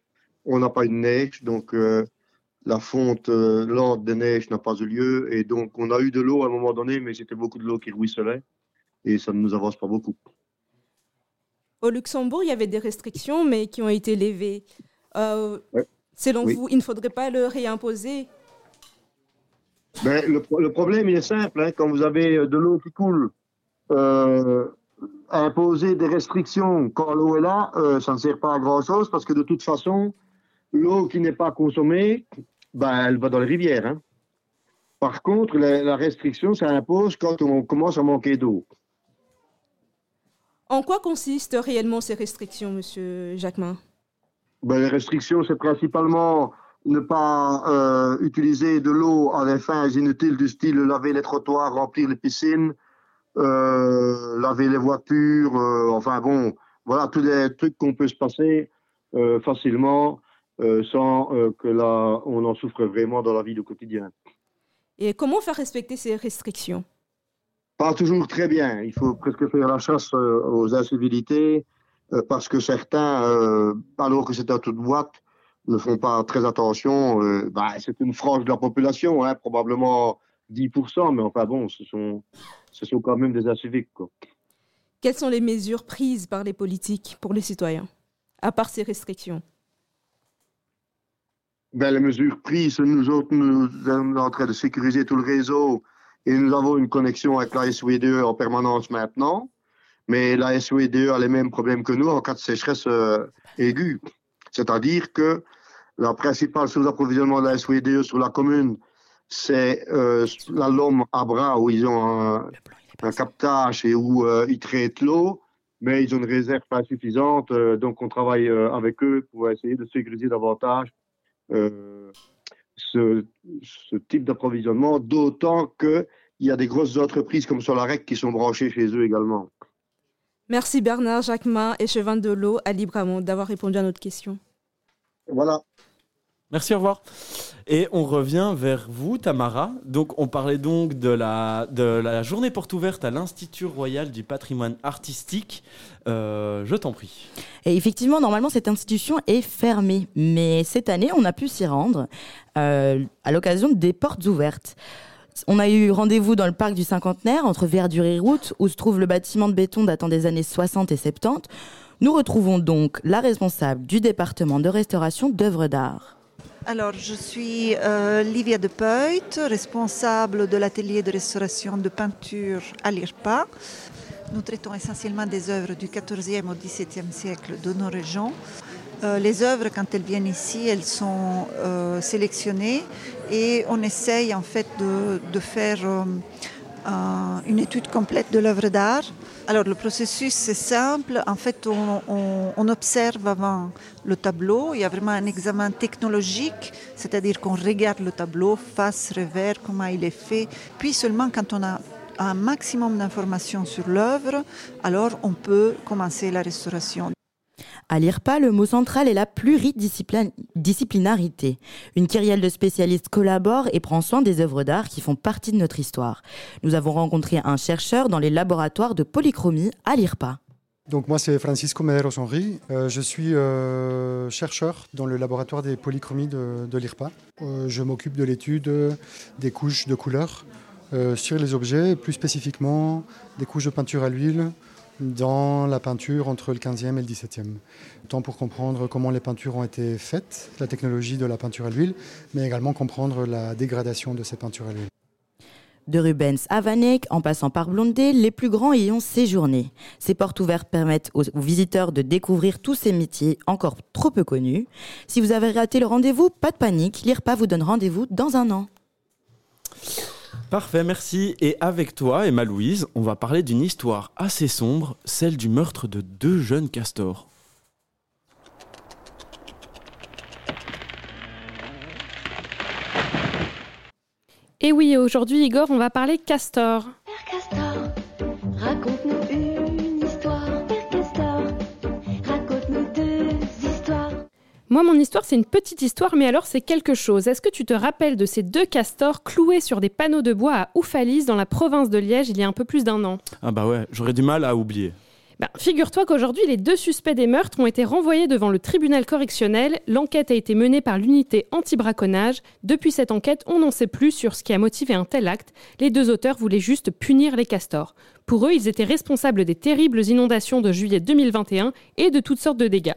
On n'a pas de neige, donc euh, la fonte euh, lente de neige n'a pas eu lieu. Et donc on a eu de l'eau à un moment donné, mais c'était beaucoup de l'eau qui ruisselait et ça ne nous avance pas beaucoup. Au Luxembourg, il y avait des restrictions, mais qui ont été levées. Euh, selon vous, il ne faudrait pas le réimposer? Ben, le, problème, il est simple. Hein. quand vous avez euh, de l'eau qui coule, euh, imposer des restrictions quand l'eau est là, ça ne sert pas à grand-chose parce que de toute façon, l'eau qui n'est pas consommée, ben, elle va dans les rivières. Hein. Par contre, la, la, restriction, ça impose quand on commence à manquer d'eau. En quoi consistent réellement ces restrictions, Monsieur Jacquemin? Ben, Les restrictions, c'est principalement ne pas euh, utiliser de l'eau à des fins inutiles du style laver les trottoirs, remplir les piscines, euh, laver les voitures, euh, enfin bon, voilà, tous les trucs qu'on peut se passer facilement sans que là, on en souffre vraiment dans la vie du quotidien. Et comment faire respecter ces restrictions? Pas toujours très bien. Il faut presque faire la chasse aux incivilités, parce que certains, euh, alors que c'est à toute boîte, ne font pas très attention. Euh, bah, c'est une frange de la population, hein, probablement 10%, mais enfin bon, ce sont, ce sont quand même des inciviques. Quelles sont les mesures prises par les politiques pour les citoyens, à part ces restrictions? Ben, Les mesures prises, nous autres, nous sommes en train de sécuriser tout le réseau et nous avons une connexion avec la SWDE en permanence maintenant. Mais la SOEDE a les mêmes problèmes que nous en cas de sécheresse euh, aiguë. C'est-à-dire que la principale source d'approvisionnement de la SOEDE sur la commune, c'est euh, la Lome à bras où ils ont un, captage et où euh, ils traitent l'eau, mais ils ont une réserve insuffisante. donc on travaille avec eux pour essayer de sécuriser davantage ce, ce, type d'approvisionnement, d'autant qu'il y a des grosses entreprises comme Solarec qui sont branchées chez eux également. Merci Bernard Jacquemin, échevin de l'eau à Libramont, d'avoir répondu à notre question. Voilà. Merci, au revoir. Et on revient vers vous, Tamara. Donc, on parlait donc de la, de la journée porte ouverte à l'Institut royal du patrimoine artistique. Euh, je t'en prie. Et effectivement, normalement, cette institution est fermée. Mais cette année, on a pu s'y rendre euh, à l'occasion des portes ouvertes. On a eu rendez-vous dans le parc du Cinquantenaire, entre Verdure et Route, où se trouve le bâtiment de béton datant des années 60 et 70. Nous retrouvons donc la responsable du département de restauration d'œuvres d'art. Alors, je suis euh, Livia de Peut, responsable de l'atelier de restauration de peinture à l'IRPA. Nous traitons essentiellement des œuvres du XIVe au XVIIe siècle de nos régions. Euh, les œuvres, quand elles viennent ici, elles sont euh, sélectionnées et on essaye en fait de, faire une étude complète de l'œuvre d'art alors le processus c'est simple. En fait, on, observe avant le tableau. Il y a vraiment un examen technologique, c'est-à-dire qu'on regarde le tableau face, revers, comment il est fait. Puis seulement quand on a un maximum d'informations sur l'œuvre, alors on peut commencer la restauration. À l'IRPA, le mot central est la pluridisciplinarité. Une kyrielle de spécialistes collabore et prend soin des œuvres d'art qui font partie de notre histoire. Nous avons rencontré un chercheur dans les laboratoires de polychromie à l'IRPA. Donc moi c'est Francisco Mederos Henry, euh, je suis euh, chercheur dans le laboratoire des polychromies de, l'IRPA. Euh, je m'occupe de l'étude des couches de couleurs sur les objets, plus spécifiquement des couches de peinture à l'huile, dans la peinture entre le 15e et le 17e. Tant pour comprendre comment les peintures ont été faites, la technologie de la peinture à l'huile, mais également comprendre la dégradation de ces peintures à l'huile. De Rubens à Vanek, en passant par Blondet, les plus grands y ont séjourné. Ces portes ouvertes permettent aux visiteurs de découvrir tous ces métiers encore trop peu connus. Si vous avez raté le rendez-vous, pas de panique, l'IRPA vous donne rendez-vous dans un an. Parfait, merci. Et avec toi, Emma Louise, on va parler d'une histoire assez sombre, celle du meurtre de deux jeunes castors. Et oui, aujourd'hui, Igor, on va parler castor. Père Castor, raconte-nous Moi, mon histoire, c'est une petite histoire, mais alors c'est quelque chose. Est-ce que tu te rappelles de ces deux castors cloués sur des panneaux de bois à Oufalise, dans la province de Liège, il y a un peu plus d'un an? Ah bah ouais, j'aurais du mal à oublier. Ben, figure-toi qu'aujourd'hui, les deux suspects des meurtres ont été renvoyés devant le tribunal correctionnel. L'enquête a été menée par l'unité anti-braconnage. Depuis cette enquête, on n'en sait plus sur ce qui a motivé un tel acte. Les deux auteurs voulaient juste punir les castors. Pour eux, ils étaient responsables des terribles inondations de juillet 2021 et de toutes sortes de dégâts.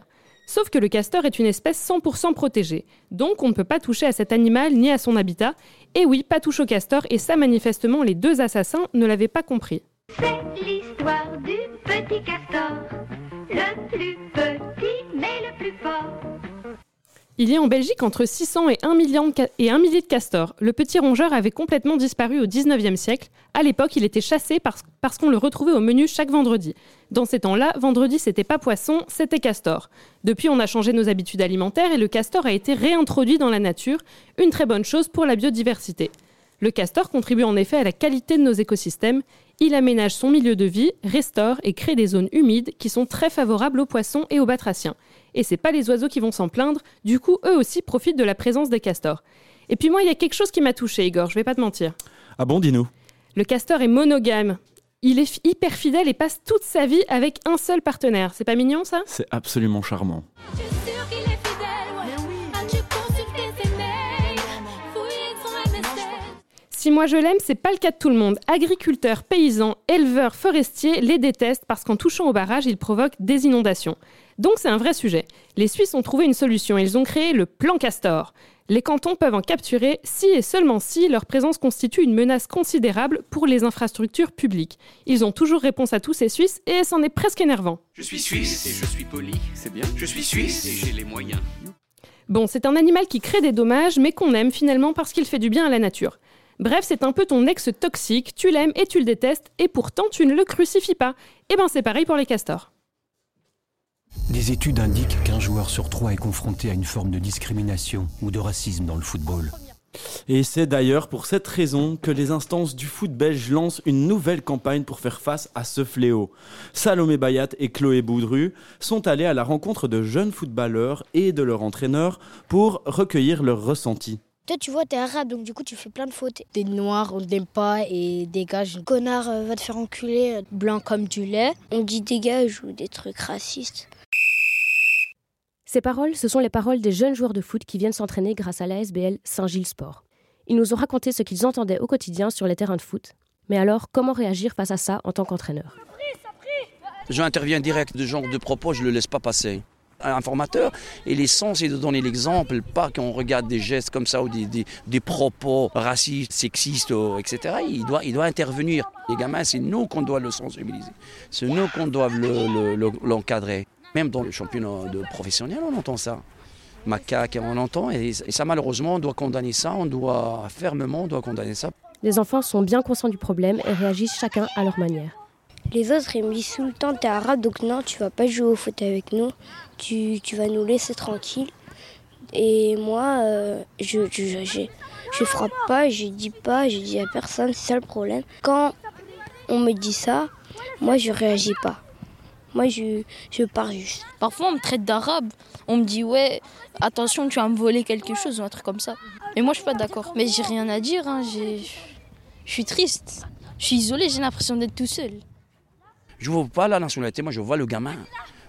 Sauf que le castor est une espèce 100% protégée, donc on ne peut pas toucher à cet animal ni à son habitat. Et oui, pas touche au castor, et ça manifestement les deux assassins ne l'avaient pas compris. C'est l'histoire du petit castor, le plus petit mais le plus fort. Il y a en Belgique entre 600 et 1, million de et 1 millier de castors. Le petit rongeur avait complètement disparu au 19e siècle. À l'époque, il était chassé parce, parce qu'on le retrouvait au menu chaque vendredi. Dans ces temps-là, vendredi, c'était pas poisson, c'était castor. Depuis, on a changé nos habitudes alimentaires et le castor a été réintroduit dans la nature, une très bonne chose pour la biodiversité. Le castor contribue en effet à la qualité de nos écosystèmes. Il aménage son milieu de vie, restaure et crée des zones humides qui sont très favorables aux poissons et aux batraciens et c'est pas les oiseaux qui vont s'en plaindre, du coup eux aussi profitent de la présence des castors. Et puis moi, il y a quelque chose qui m'a touché, Igor, je vais pas te mentir. Ah bon, dis-nous. Le castor est monogame. Il est hyper fidèle et passe toute sa vie avec un seul partenaire. C'est pas mignon ça? C'est absolument charmant. Si moi je l'aime, c'est pas le cas de tout le monde. Agriculteurs, paysans, éleveurs, forestiers les détestent parce qu'en touchant au barrage, ils provoquent des inondations. Donc c'est un vrai sujet. Les Suisses ont trouvé une solution. Ils ont créé le plan Castor. Les cantons peuvent en capturer si et seulement si leur présence constitue une menace considérable pour les infrastructures publiques. Ils ont toujours réponse à tous ces Suisses et c'en est presque énervant. Je suis suisse et je suis poli, c'est bien. Je suis suisse et j'ai les moyens. Bon, c'est un animal qui crée des dommages, mais qu'on aime finalement parce qu'il fait du bien à la nature. Bref, c'est un peu ton ex toxique, tu l'aimes et tu le détestes, et pourtant tu ne le crucifies pas. Et eh ben c'est pareil pour les castors. Des études indiquent qu'un joueur sur trois est confronté à une forme de discrimination ou de racisme dans le football. Et c'est d'ailleurs pour cette raison que les instances du foot belge lancent une nouvelle campagne pour faire face à ce fléau. Salomé Bayat et Chloé Boudru sont allés à la rencontre de jeunes footballeurs et de leurs entraîneurs pour recueillir leurs ressentis. Toi, tu vois, t'es arabe, donc du coup, tu fais plein de fautes. T'es noir, on t'aime pas et dégage. Connard, euh, va te faire enculer, euh, blanc comme du lait. On dit dégage ou des trucs racistes. Ces paroles, ce sont les paroles des jeunes joueurs de foot qui viennent s'entraîner grâce à l'ASBL Saint-Gilles Sport. Ils nous ont raconté ce qu'ils entendaient au quotidien sur les terrains de foot. Mais alors, comment réagir face à ça en tant qu'entraîneur? J'interviens direct de genre de propos, je ne le laisse pas passer un formateur, il est censé de donner l'exemple, pas qu'on regarde des gestes comme ça ou des, propos racistes, sexistes, etc. Il doit, il doit intervenir. Les gamins, c'est nous qu'on doit le sensibiliser. C'est nous qu'on doit l'encadrer. Même dans le championnat de professionnel, on entend ça. Macaque, on entend, et, et ça malheureusement, on doit condamner ça, on doit fermement, on doit condamner ça. Les enfants sont bien conscients du problème et réagissent chacun à leur manière. Les autres, ils me disent tout le temps, t'es arabe, donc non, tu vas pas jouer au foot avec nous, tu, tu vas nous laisser tranquille. Et moi, euh, je, je, je, je, frappe pas, je dis pas, je dis à personne, c'est ça le problème. Quand on me dit ça, moi je réagis pas. Moi je, je pars juste. Parfois on me traite d'arabe, on me dit ouais, attention, tu vas me voler quelque chose ou un truc comme ça. Et moi je suis pas d'accord. Mais j'ai rien à dire, hein. je suis triste. Je suis isolé, j'ai l'impression d'être tout seul. Je ne vois pas la nationalité, moi je vois le gamin.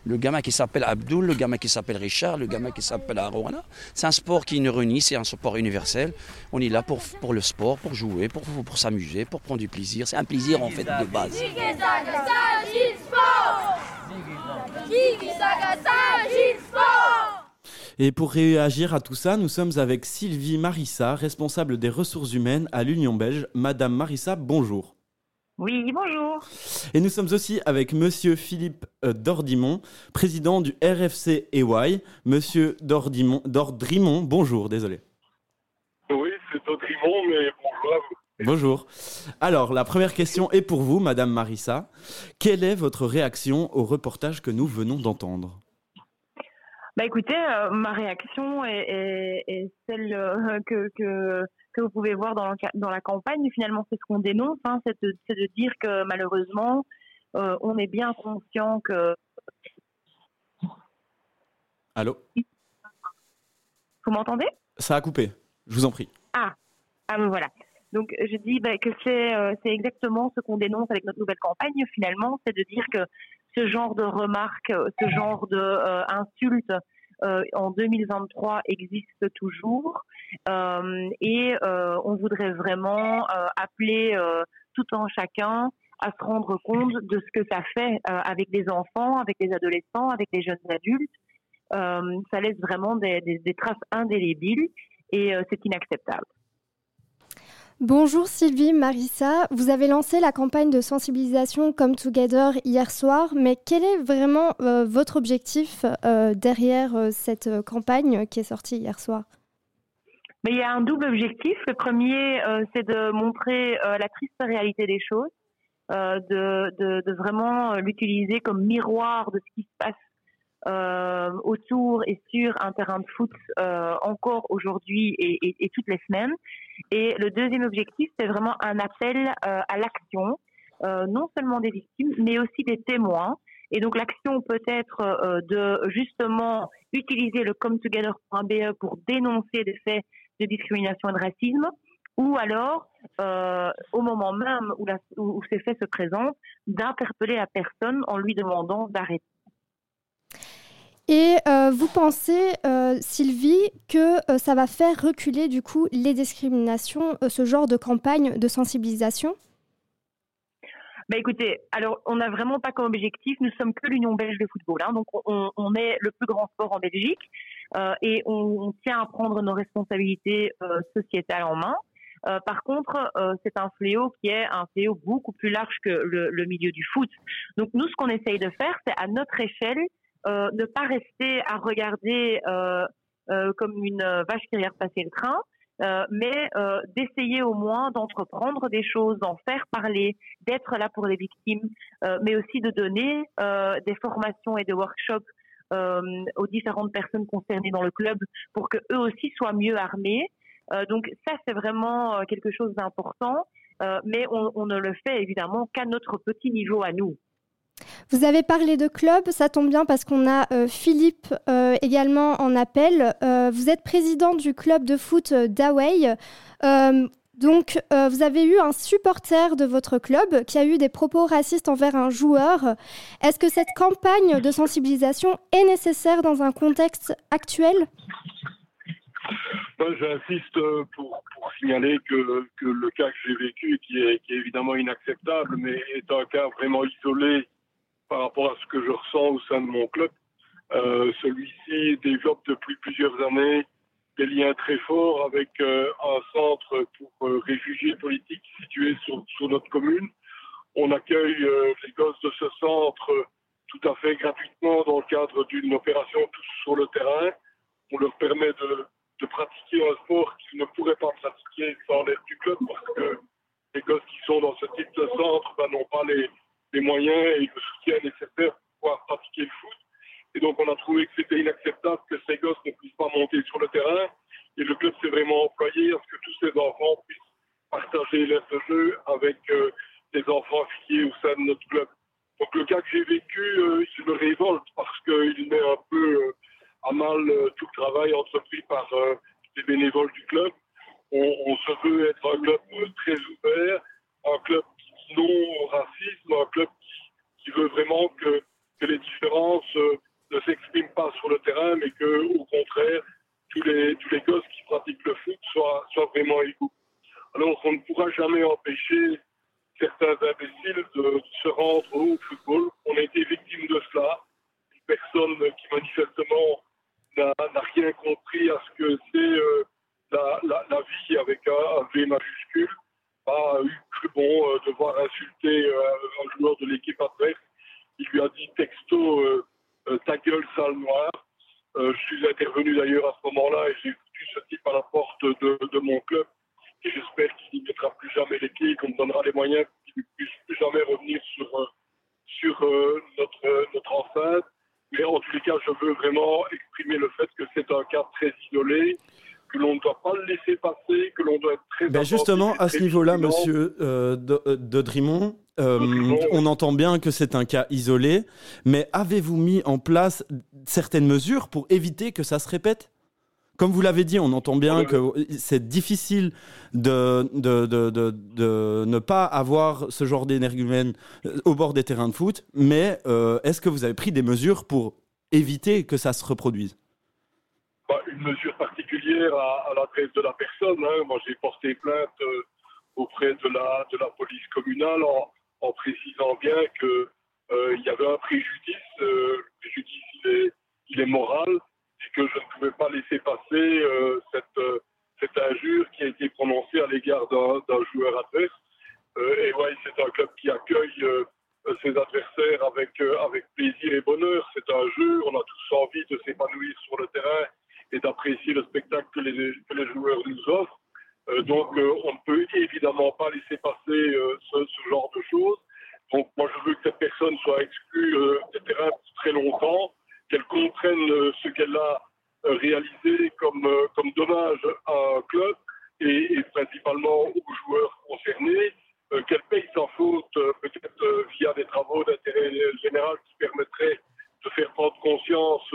Le gamin qui s'appelle Abdul, le gamin qui s'appelle Richard, le gamin qui s'appelle Arwana. C'est un sport qui nous réunit, c'est un sport universel. On est là pour, pour le sport, pour jouer, pour, pour s'amuser, pour prendre du plaisir. C'est un plaisir en fait de base. Et pour réagir à tout ça, nous sommes avec Sylvie Marissa, responsable des ressources humaines à l'Union belge. Madame Marissa, bonjour. Oui, bonjour. Et nous sommes aussi avec Monsieur Philippe euh, Dordimont, président du RFC EY. Monsieur Dordimont, Dordrimont, bonjour, désolé. Oui, c'est Dordrimont, mais bonjour à vous. Bonjour. Alors, la première question est pour vous, Madame Marissa. Quelle est votre réaction au reportage que nous venons d'entendre? Bah écoutez, euh, ma réaction est, celle euh, que, que, que, vous pouvez voir dans, dans la campagne. Finalement, c'est ce qu'on dénonce, hein, c'est de, de, dire que malheureusement, euh, on est bien conscient que. Allô? Vous m'entendez? Ça a coupé. Je vous en prie. Ah, ah ben voilà. Donc je dis bah, que c'est c'est exactement ce qu'on dénonce avec notre nouvelle campagne. Finalement, c'est de dire que ce genre de remarques, ce genre de euh, insultes euh, en 2023 existe toujours euh, et on voudrait vraiment appeler tout un chacun à se rendre compte de ce que ça fait avec des enfants, avec des adolescents, avec des jeunes adultes. ça laisse vraiment des, des traces indélébiles et c'est inacceptable. Bonjour Sylvie, Marissa. Vous avez lancé la campagne de sensibilisation Come Together hier soir, mais quel est vraiment euh, votre objectif euh, derrière euh, cette campagne qui est sortie hier soir? Mais Il y a un double objectif. Le premier, c'est de montrer la triste réalité des choses, de, vraiment l'utiliser comme miroir de ce qui se passe autour et sur un terrain de foot encore aujourd'hui et, toutes les semaines. Et le deuxième objectif, c'est vraiment un appel euh, à l'action, euh, non seulement des victimes, mais aussi des témoins. Et donc l'action peut être euh, de justement utiliser le cometogether.be pour dénoncer des faits de discrimination et de racisme, ou alors, euh, au moment même où, la, où, ces faits se présentent, d'interpeller la personne en lui demandant d'arrêter. Et euh, vous pensez, euh, Sylvie, que euh, ça va faire reculer du coup les discriminations, ce genre de campagne de sensibilisation? Bah écoutez, alors on n'a vraiment pas comme objectif, nous sommes que l'Union belge de football, hein, donc on, est le plus grand sport en Belgique et on, tient à prendre nos responsabilités sociétales en main. par contre, c'est un fléau qui est un fléau beaucoup plus large que le milieu du foot. Donc nous, ce qu'on essaye de faire, c'est à notre échelle euh, ne pas rester à regarder euh, euh, comme une vache qui regarde passer le train, mais d'essayer au moins d'entreprendre des choses, d'en faire parler, d'être là pour les victimes, mais aussi de donner des formations et des workshops aux différentes personnes concernées dans le club pour que eux aussi soient mieux armés donc ça, c'est vraiment quelque chose d'important, mais on, on, ne le fait évidemment qu'à notre petit niveau à nous. Vous avez parlé de club, ça tombe bien parce qu'on a Philippe également en appel. vous êtes président du club de foot d'Away. Donc, euh, vous avez eu un supporter de votre club qui a eu des propos racistes envers un joueur. Est-ce que cette campagne de sensibilisation est nécessaire dans un contexte actuel? J'insiste euh, pour, signaler que, le cas que j'ai vécu, qui est, évidemment inacceptable, mais est un cas vraiment isolé par rapport à ce que je ressens au sein de mon club. Euh, celui-ci développe depuis plusieurs années des liens très forts avec euh, un centre pour euh, réfugiés politiques situé sur, notre commune. On accueille les gosses de ce centre tout à fait gratuitement dans le cadre d'une opération sur le terrain. On leur permet de, de pratiquer un sport qu'ils ne pourraient pas pratiquer sans l'aide du club parce que les gosses qui sont dans ce type de centre ben, n'ont pas les, les moyens et le soutien nécessaire pour pouvoir pratiquer le foot. Et donc, on a trouvé que c'était inacceptable que ces gosses ne puissent pas monter sur le terrain. Et le club s'est vraiment employé à ce que tous ces enfants puissent partager l'air de jeu avec euh, des enfants affiliés au sein de notre club. Donc, le cas que j'ai vécu, euh, il me révolte parce qu'il met un peu euh, à mal tout le travail entrepris par les bénévoles du club. On, se veut être un club très ouvert, un club non racisme, un club qui, veut vraiment que, les différences ne s'exprime pas sur le terrain, mais que, au contraire, tous les, tous les gosses qui pratiquent le foot soient, soient vraiment égaux. Alors, on ne pourra jamais empêcher certains imbéciles de se rendre au football. On a été victime de cela. Une personne qui manifestement n'a rien compris à ce que c'est euh, la, la, vie avec un V majuscule a eu plus bon euh, de voir insulter euh, un joueur de l'équipe adverse. Il lui a dit texto euh, ta gueule sale noire. Euh, je suis intervenu d'ailleurs à ce moment-là et j'ai foutu ce type à la porte de, mon club. Et j'espère qu'il n'y mettra plus jamais les pieds, qu'on me donnera les moyens qu'il ne puisse plus jamais revenir sur, sur notre, notre enceinte. Mais en tous les cas, je veux vraiment exprimer le fait que c'est un cas très isolé, que l'on ne doit pas le laisser passer, que l'on doit être très... Ben justement, à ce niveau-là, monsieur de, de Drimont, euh, on entend bien que c'est un cas isolé, mais avez-vous mis en place certaines mesures pour éviter que ça se répète? Comme vous l'avez dit, on entend bien que c'est difficile de, de, ne pas avoir ce genre d'énergumène euh, au bord des terrains de foot, mais euh, est-ce que vous avez pris des mesures pour éviter que ça se reproduise? Bah, Une mesure particulière à, l'adresse de la personne. Hein. Moi, j'ai porté plainte auprès de la, police communale en, précisant bien qu'il euh, y avait un préjudice. Euh, le préjudice, il est, il est, moral et que je ne pouvais pas laisser passer euh, cette, cette, injure qui a été prononcée à l'égard d'un joueur adverse. et ouais, c'est un club qui accueille ses adversaires avec, avec plaisir et bonheur. C'est un jeu, on a tous envie de s'épanouir sur le terrain et d'apprécier le spectacle que les, joueurs nous offrent. Euh, donc, euh, on ne peut évidemment pas laisser passer euh, ce, genre de choses. Donc, moi, je veux que cette personne soit exclue des terrains très longtemps, qu'elle comprenne ce qu'elle a réalisé comme, comme dommage à un club et, principalement aux joueurs concernés, qu'elle paye sa faute peut-être via des travaux d'intérêt général qui permettraient de faire prendre conscience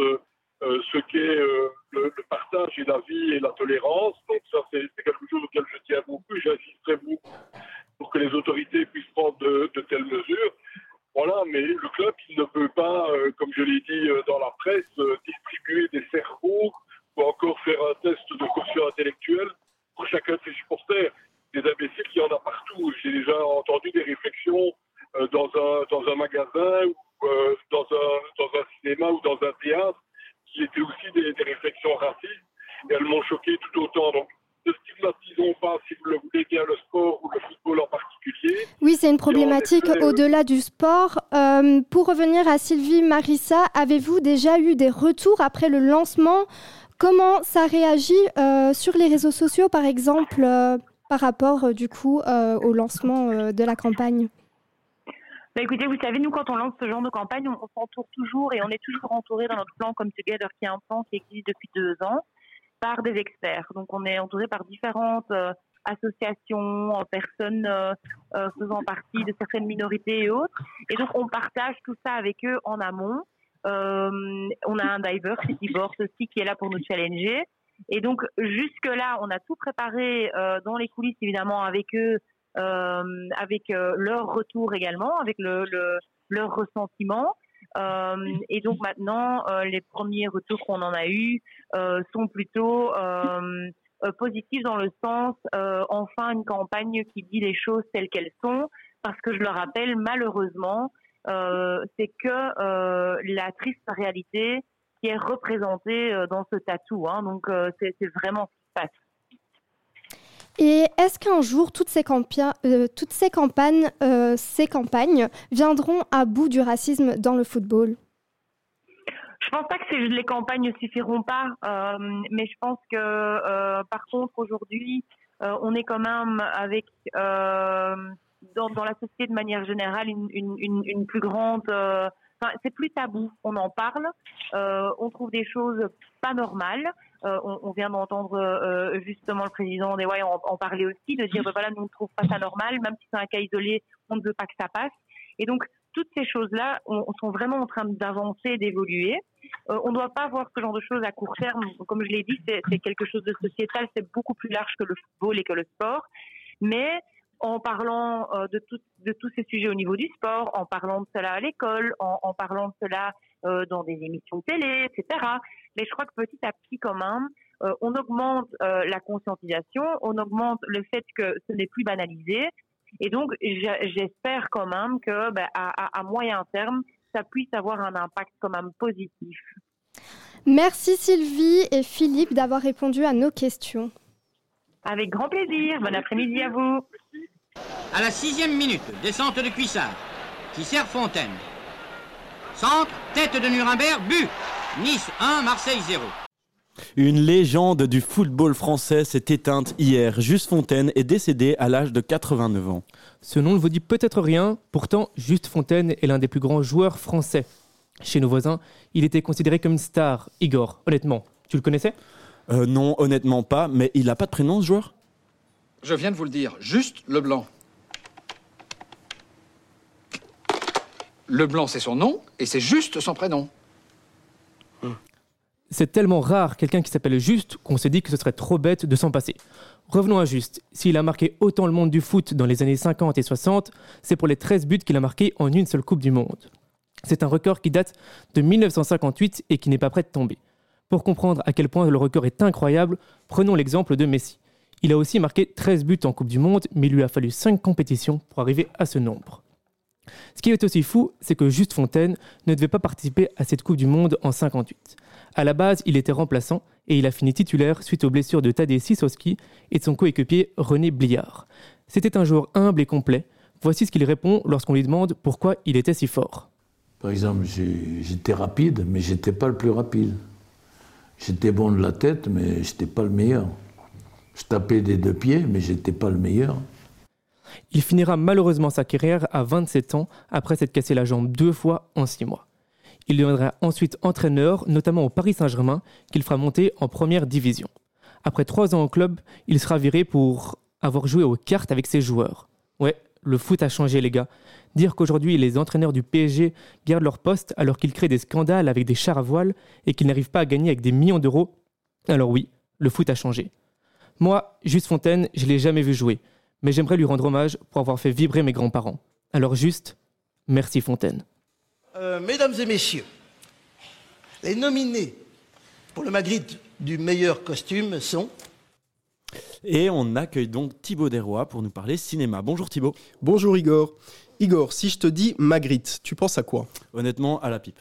euh, ce qu'est euh, le, partage et la vie et la tolérance. Donc ça, c'est quelque chose auquel je tiens beaucoup. J'insisterai beaucoup pour que les autorités puissent prendre de, telles mesures. Voilà, mais le club, il ne peut pas, euh, comme je l'ai dit dans la presse, distribuer des cerveaux ou encore faire un test de quotient intellectuel pour chacun de ses supporters. Des imbéciles, il y en a partout. J'ai déjà entendu des réflexions dans, un, dans un magasin ou dans, un, dans un cinéma ou dans un théâtre qui étaient aussi des, réflexions racistes, et elles m'ont choqué tout autant. Donc, ne stigmatisons pas, si vous le voulez bien, le sport ou le football en particulier. Oui, c'est une problématique euh, au-delà du sport. Euh, pour revenir à Sylvie Marissa, avez-vous déjà eu des retours après le lancement? Comment ça réagit euh, sur les réseaux sociaux, par exemple, par rapport du coup au lancement de la campagne? Bah écoutez, vous savez, nous, quand on lance ce genre de campagne, on, s'entoure toujours et on est toujours entouré dans notre plan comme Together, qui est un plan qui existe depuis deux ans. par des experts. Donc on est entouré par différentes associations, personnes faisant partie de certaines minorités et autres. Et donc on partage tout ça avec eux en amont. on a un diver, City Board aussi, qui est là pour nous challenger. Et donc jusque-là, on a tout préparé dans les coulisses, évidemment, avec eux, avec leur retour également, avec le, le leur ressentiment. Euh, et donc maintenant, euh, les premiers retours qu'on en a eus euh, sont plutôt positifs dans le sens enfin une campagne qui dit les choses telles qu'elles sont. Parce que je le rappelle, malheureusement, c'est que la triste réalité qui est représentée dans ce tatou. Hein. donc c'est vraiment ce qui se passe. Et est-ce qu'un jour, toutes ces, euh, toutes ces campagnes, euh, ces campagnes viendront à bout du racisme dans le football? Je pense pas que les campagnes ne suffiront pas, euh, mais je pense que par contre aujourd'hui, on est quand même avec dans, dans, la société de manière générale une, une, une plus grande c'est plus tabou. On en parle. Euh, on trouve des choses pas normales. Euh, on, vient d'entendre euh, justement le président des en, en, parler aussi, de dire ben voilà, nous on ne trouve pas ça normal, même si c'est un cas isolé, on ne veut pas que ça passe. Et donc toutes ces choses-là on, sont vraiment en train d'avancer, d'évoluer. on ne doit pas voir ce genre de choses à court terme. Comme je l'ai dit, c'est quelque chose de sociétal, c'est beaucoup plus large que le football et que le sport. Mais en parlant euh, de, de tous ces sujets au niveau du sport, en parlant de cela à l'école, en, parlant de cela euh, dans des émissions télé, etc. Mais je crois que petit à petit, quand même, euh, on augmente la conscientisation, on augmente le fait que ce n'est plus banalisé. Et donc, j'espère quand même que, ben, à, à, moyen terme, ça puisse avoir un impact quand même positif. Merci Sylvie et Philippe d'avoir répondu à nos questions. Avec grand plaisir. Bon après-midi à vous. À la sixième minute, descente de Cuissard, qui sert Fontaine. Centre, tête de Nuremberg, but. Nice 1, Marseille 0. Une légende du football français s'est éteinte hier. Juste Fontaine est décédé à l'âge de 89 ans. Ce nom ne vous dit peut-être rien, pourtant Juste Fontaine est l'un des plus grands joueurs français. Chez nos voisins, il était considéré comme une star. Igor, honnêtement, tu le connaissais? Euh, Non, honnêtement pas, mais il n'a pas de prénom ce joueur? Je viens de vous le dire, juste Leblanc. Leblanc, c'est son nom et c'est juste son prénom. C'est tellement rare quelqu'un qui s'appelle Juste qu'on s'est dit que ce serait trop bête de s'en passer. Revenons à Juste. S'il a marqué autant le monde du foot dans les années 50 et 60, c'est pour les 13 buts qu'il a marqués en une seule Coupe du Monde. C'est un record qui date de 1958 et qui n'est pas prêt de tomber. Pour comprendre à quel point le record est incroyable, prenons l'exemple de Messi. Il a aussi marqué 13 buts en Coupe du Monde, mais il lui a fallu 5 compétitions pour arriver à ce nombre. Ce qui est aussi fou, c'est que Juste Fontaine ne devait pas participer à cette Coupe du Monde en 58. À la base, il était remplaçant et il a fini titulaire suite aux blessures de Tadej Sissowski et de son coéquipier René Bliard. C'était un joueur humble et complet. Voici ce qu'il répond lorsqu'on lui demande pourquoi il était si fort. Par exemple, j'étais rapide, mais j'étais pas le plus rapide. J'étais bon de la tête, mais j'étais pas le meilleur. Je tapais des deux pieds, mais j'étais pas le meilleur. Il finira malheureusement sa carrière à 27 ans après s'être cassé la jambe deux fois en six mois. Il deviendra ensuite entraîneur, notamment au Paris Saint-Germain, qu'il fera monter en première division. Après trois ans au club, il sera viré pour avoir joué aux cartes avec ses joueurs. Ouais, le foot a changé les gars. Dire qu'aujourd'hui les entraîneurs du PSG gardent leur poste alors qu'ils créent des scandales avec des chars à voile et qu'ils n'arrivent pas à gagner avec des millions d'euros, alors oui, le foot a changé. Moi, Juste Fontaine, je l'ai jamais vu jouer, mais j'aimerais lui rendre hommage pour avoir fait vibrer mes grands-parents. Alors juste, merci Fontaine. Euh, mesdames et messieurs, les nominés pour le Magritte du meilleur costume sont... Et on accueille donc Thibaut Desrois pour nous parler cinéma. Bonjour Thibaut. Bonjour Igor. Igor, si je te dis Magritte, tu penses à quoi? Honnêtement, à la pipe.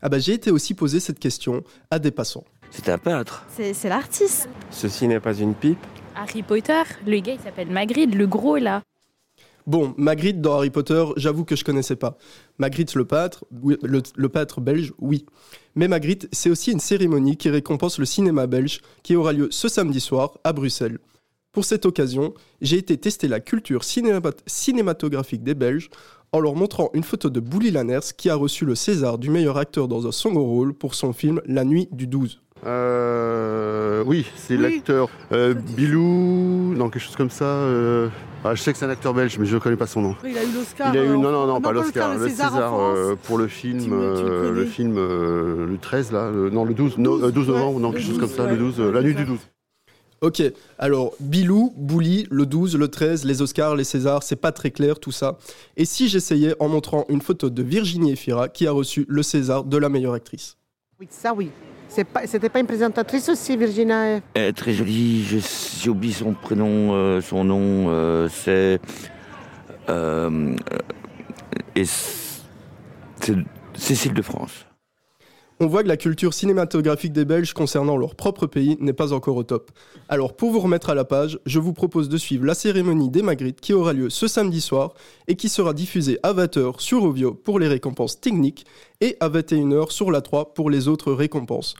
Ah bah j'ai été aussi posé cette question à des passants. C'est un peintre. C'est l'artiste. Ceci n'est pas une pipe. Harry Potter, le gars il s'appelle Magritte, le gros est là. Bon, Magritte dans Harry Potter, j'avoue que je connaissais pas. Magritte le pâtre, le, le pâtre belge, oui. Mais Magritte, c'est aussi une cérémonie qui récompense le cinéma belge qui aura lieu ce samedi soir à Bruxelles. Pour cette occasion, j'ai été tester la culture cinématographique des Belges en leur montrant une photo de Bouli Lanners qui a reçu le César du meilleur acteur dans un second rôle pour son film La Nuit du 12. Euh, oui, c'est l'acteur euh, Bilou, non, quelque chose comme ça. euh, ah, je sais que c'est un acteur belge, mais je ne connais pas son nom. Il a eu l'Oscar. Il a eu, euh, non, non, non, pas l'Oscar, le César, euh, pour le film, Tu me- tu le euh, film euh, le 13, là, le- non, le 12, no- euh, 12 novembre, non, quelque chose comme ça, le 12, euh, la nuit du 12. Ok, alors Bilou, Bouli, le 12, le 13, les Oscars, les Césars, c'est pas très clair tout ça. Et si j'essayais en montrant une photo de Virginie Efira qui a reçu le César de la meilleure actrice? Oui, ça oui. C'était pas une présentatrice aussi, Virginia Elle est très jolie, j'ai oublié son prénom, euh, son nom, euh, euh, c'est Cécile de France. On voit que la culture cinématographique des Belges concernant leur propre pays n'est pas encore au top. Alors pour vous remettre à la page, je vous propose de suivre la cérémonie des Magritte qui aura lieu ce samedi soir et qui sera diffusée à 20h sur Ovio pour les récompenses techniques et à 21h sur la 3 pour les autres récompenses.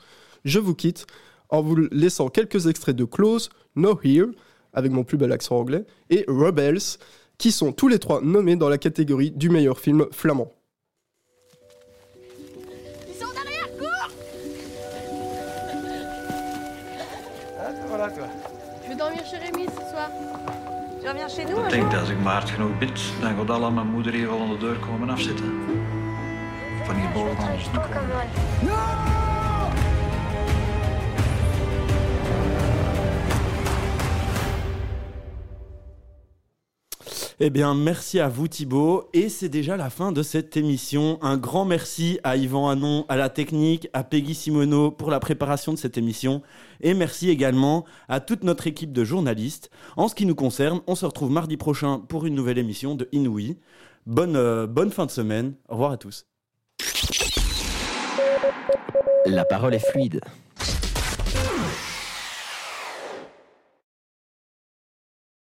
Je vous quitte en vous laissant quelques extraits de Close, No Here, avec mon plus bel accent anglais, et Rebels, qui sont tous les trois nommés dans la catégorie du meilleur film flamand. Je Rémi ce soir. Tu reviens chez nous Ik denk dat als ik maar hard genoeg bid, dan gaat alle mijn moeder hier wel aan de deur komen afzitten. Van hierboven anders te komen. Eh bien, merci à vous Thibaut. Et c'est déjà la fin de cette émission. Un grand merci à Yvan Hanon, à la technique, à Peggy Simoneau pour la préparation de cette émission. Et merci également à toute notre équipe de journalistes. En ce qui nous concerne, on se retrouve mardi prochain pour une nouvelle émission de Inouï. Bonne, euh, bonne fin de semaine. Au revoir à tous. La parole est fluide.